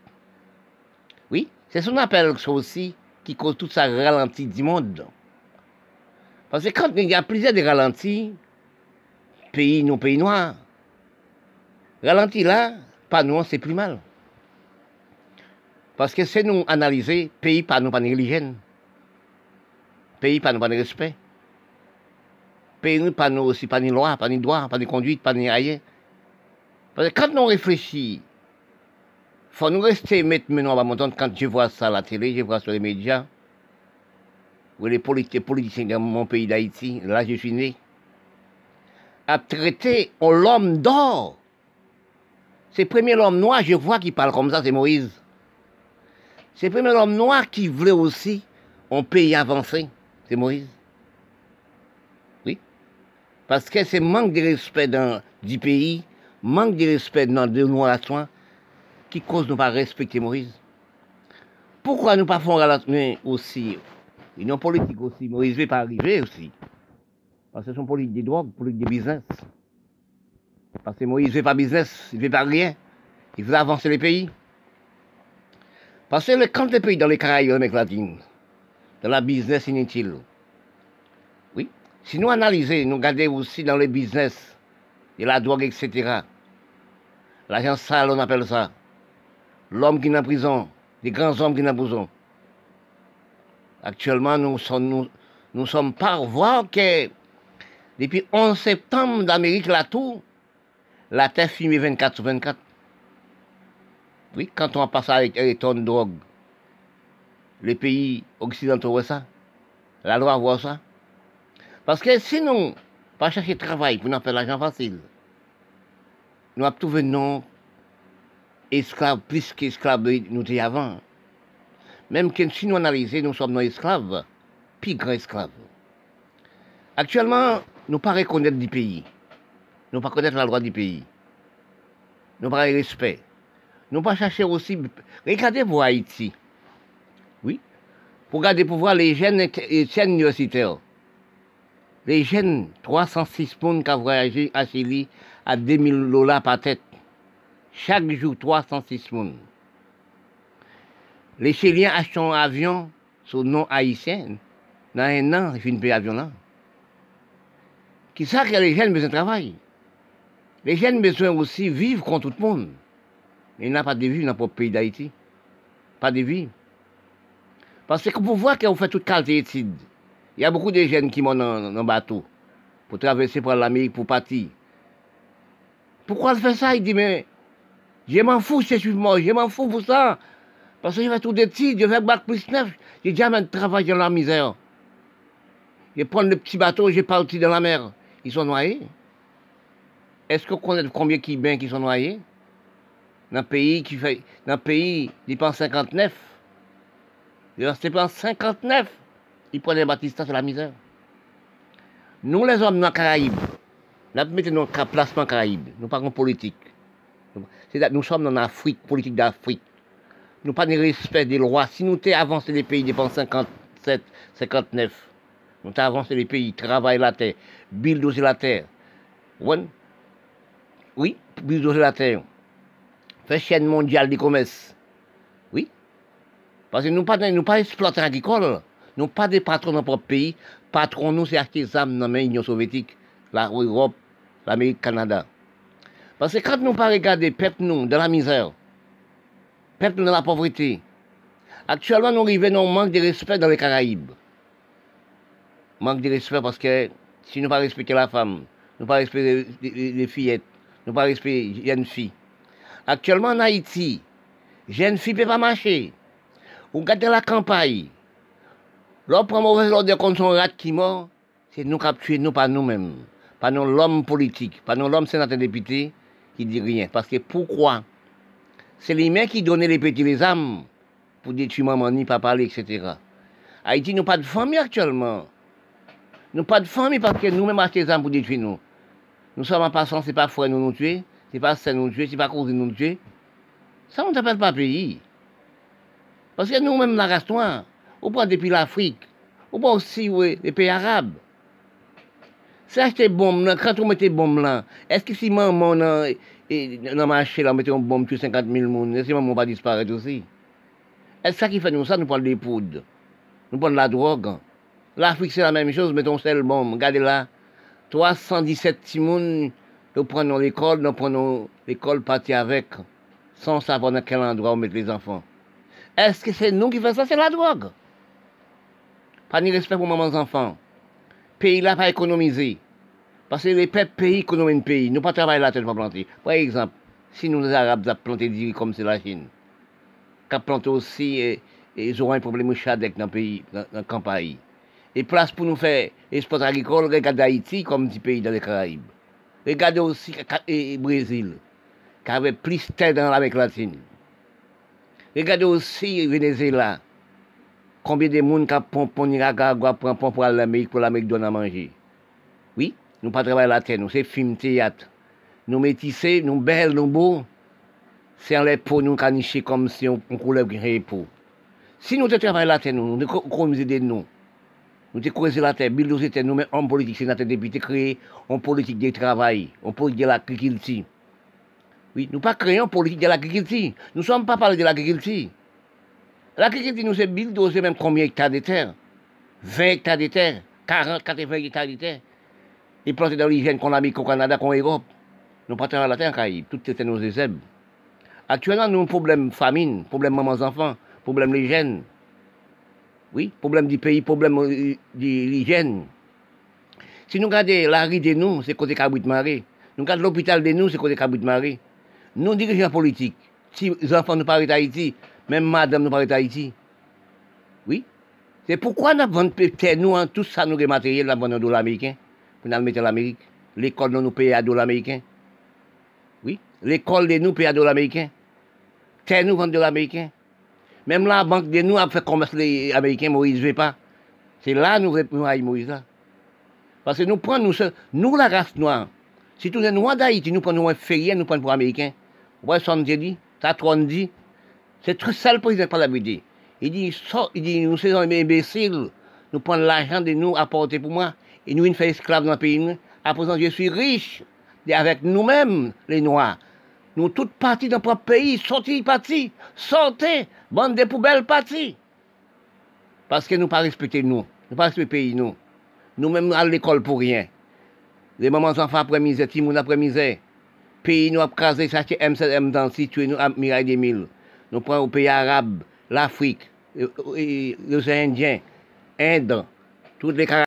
Oui, c'est appelle ça aussi qui cause tout ça ralenti du monde. Parce que quand il y a plusieurs de ralentis, pays non pays noirs, ralenti là, pas nous, c'est plus mal. Parce que c'est nous analyser, pays pas nous pas de pays pas nous pas respect, pays pas nous aussi pas de loi, pas de droit, pas de conduite, pas de rien. Parce que quand nous réfléchissons, faut nous rester maintenant, quand je vois ça à la télé, je vois sur les médias, ou les politiciens dans mon pays d'Haïti, là je suis né, a traité l'homme d'or. C'est le premier homme noir, je vois, qui parle comme ça, c'est Moïse. C'est le premier homme noir qui voulait aussi un pays avancé, c'est Moïse. Oui. Parce que c'est manque de respect dans, du pays, manque de respect dans de à soi, qui cause de ne pas respecter Moïse. Pourquoi nous pas faisons aussi une politique aussi. Moïse ne veut pas arriver aussi. Parce que son politique de drogue, politique de business. Parce que Moïse ne veut pas business, il ne veut pas rien. Il veut avancer les pays. Parce que quand les pays dans les Caraïbes, l'Amérique latine, dans la business inutile, oui, si nous analysons, nous regardons aussi dans les business, de la drogue, etc., l'agent sale, on appelle ça, l'homme qui est en prison, les grands hommes qui sont en prison, Actuellement, nous sommes, nous, sommes par voir que depuis 11 septembre d'Amérique, la tour, la terre fumée 24 sur 24. Oui, quand on passe avec les tonnes de drogue, les pays occidentaux voient ça. La loi voit ça. Parce que sinon, pas chercher travail pour nous faire l'argent facile. Nous avons trouvé non esclaves, plus qu'esclaves nous étions avant. Même si nous analysons, nous sommes nos esclaves, puis grands esclaves. Actuellement, nous ne pas reconnaître du pays. Nous ne pas connaître la loi du pays. Nous pas respect. Nous pas chercher aussi. Regardez pour Haïti. Oui. Pour regarder pour voir les jeunes universitaires. Les jeunes, 306 personnes qui ont voyagé à Chili à 2000 dollars par tête. Chaque jour, 306 personnes. Les Chiliens achètent un avion sur nom haïtien, dans un an, il finit de payer l'avion là. Qui ça que les jeunes besoin de travail? Les jeunes besoin aussi vivre comme tout le monde. Il n'y a pas de vie dans notre pays d'Haïti. Pas de vie. Parce que vous voyez qu'on fait toute qualité d'études. Il y a beaucoup de jeunes qui montent dans le bateau pour traverser par l'Amérique pour partir. Pourquoi il fait ça? Il dit, mais je m'en fous, c'est moi, je m'en fous pour ça. Parce je fais tout d'études, je fais bac plus neuf, j'ai jamais travaillé dans la misère. Je prends le petit bateau, j'ai parti dans la mer. Ils sont noyés. Est-ce que vous connaissez combien qui bien qui sont noyés? Dans un pays qui fait. Dans un pays, ils pensent 59. Ils pensent 59. Ils prennent les baptistes sur la misère. Nous, les hommes dans les Caraïbes, nous mettons notre placement Caraïbes. Nous parlons politique. Nous sommes en Afrique, politique d'Afrique. Nous pas de respect des lois. Si nous avons avancé les pays depuis 57, 59, nous avons avancé les pays, travaillent la terre, bulldozer la terre. Oui, bulldozer la terre. Fait chaîne mondiale du commerce. Oui. Parce que nous pas, nous pas exploitants agricoles. Nous pas des patrons dans notre pays. Patrons, nous, c'est armes dans l'Union soviétique, l'Europe, l'Amérique, le Canada. Parce que quand nous pas regarder peuple nous dans la misère, peuple dans la pauvreté, actuellement nous arrivons au manque de respect dans les Caraïbes. Manque de respect parce que si nous pas respecter la femme, nous pas respecter les, fillettes, nous pas respecter les jeunes filles. Actuellement en Haïti, jeunes filles ne peuvent pas marcher. Vous regardez la campagne. L'homme prend mauvaise ordre contre son rat qui mort, c'est nous qui tué nous, pas nous-mêmes. Pas nous l'homme politique, pas nous l'homme sénateur député qui dit rien. Parce que pourquoi C'est les mains qui donnent les petits les âmes pour détruire maman, ni papa, etc. Haïti, nous pas de famille actuellement. Nous pas de famille parce que nous-mêmes achetons des âmes pour détruire nous. Nous sommes en passant, c'est pas frère nous nous tuer, c'est pas c'est nous tuer, c'est pas cause nous tuer. Ça, on ne s'appelle pas pays. Parce que nous-mêmes, la race noire, on prend depuis l'Afrique, on prend aussi les pays arabes. C'est acheter bombe là, quand on mettait bombe là, est-ce que si maman dans le marché là, mettait une bombe sur 50 000 personnes, est-ce que maman va disparaître aussi? Est-ce ça qui fait nous ça, nous prenons des poudres, nous prenons la drogue. L'Afrique c'est la même chose, mettons seule bombe, regardez là, 317 timounes, nous prenons l'école, nous prenons l'école partie avec, sans savoir dans quel endroit on met les enfants. Est-ce que c'est nous qui faisons ça? C'est la drogue. Pas ni respect pour maman enfants. Pays là pas économiser. Parce que les pays économisent le pays. Nous pas travailler là, tête pas planter. Par exemple, si nous les Arabes avons planté du comme c'est la Chine, qui planté aussi, et, ils auront un problème de chadec dans le pays, dans, le campagne. Et place pour nous faire export agricole, regardez Haïti comme petit pays dans les Caraïbes. Regardez aussi le Brésil, qui avait plus de terre dans l'Amérique latine. Regardez aussi Venezuela, combien de monde qui pour Nicaragua prend pour l'Amérique, pour l'Amérique donne à manger. Nous pas travailler la terre, nous, c'est film, théâtre. Nous métissés, nous belles, nous beaux. C'est en les peaux, nous canicher comme si on, on coulait les peaux. Si nous travaillons la terre, nous, nous économiser de nous. Nous te creuser la terre, nous terre, nous, mais en politique, notre député créer en politique de travail, en politique de l'agriculture. Oui, nous pas créons politique de l'agriculture. Nous ne sommes pas parlé de l'agriculture. L'agriculture nous c'est bulldozer même combien d'hectares de terre? 20 hectares de terre, 40, 80 hectares de terre. Et planter dans l'hygiène qu'on a mis au Canada, qu'en Europe. Nous partons à la terre, Caraïbes, toutes ces nos zèbres. Actuellement, nous avons un problème famine, problème mamans-enfants, problème jeunes. Oui, problème du pays, problème euh, de l'hygiène. Si nous regardons la rue de nous, c'est côté Cabrit Marais. Nous regardons l'hôpital de nous, c'est côté Cabrit Marais. Nous, dirigeants politiques, si les enfants nous parlent d'Haïti, même madame nous parle d'Haïti. Oui. C'est pourquoi nous avons nous, en tout ça, nous, les matériels, nous avons un dollar américain, pour nous mettre en Amérique. L'école, nous, paye à dollar américain. Oui. L'école de nous paye à dollar américain. Terre, nous, vend dollar américain. Même la banque de nous a fait commerce les Américains, Moïse ne veut pas. C'est là nous répondons Moïse. Là. Parce que nous prenons, nous, nous la race noire. Si tous les noirs d'Haïti, nous prenons un férié, nous prenons pour Américains. Voyez ce qu'on dit Ça, dit c'est très ça le président par la. Il dit, il dit, nous sommes imbéciles, nous prenons l'argent de nous apporter pour moi, et nous, nous faisons esclaves dans le pays. À présent, je suis riche, avec nous-mêmes, les Noirs. Nous, toutes partis dans notre pays, sortis partis, sortez, bande de poubelles partis. Parce que nous pas respecté nous. Nous pas ce pays, nous. Nous-mêmes, à l'école pour rien. Les mamans enfants après misère, Timoun après misère. Pays nous a crasé, c'est M7, M si tué nous à Mirail des Mille. Nous prenons au pays arabe, l'Afrique, l'océan Indien, Inde, toutes les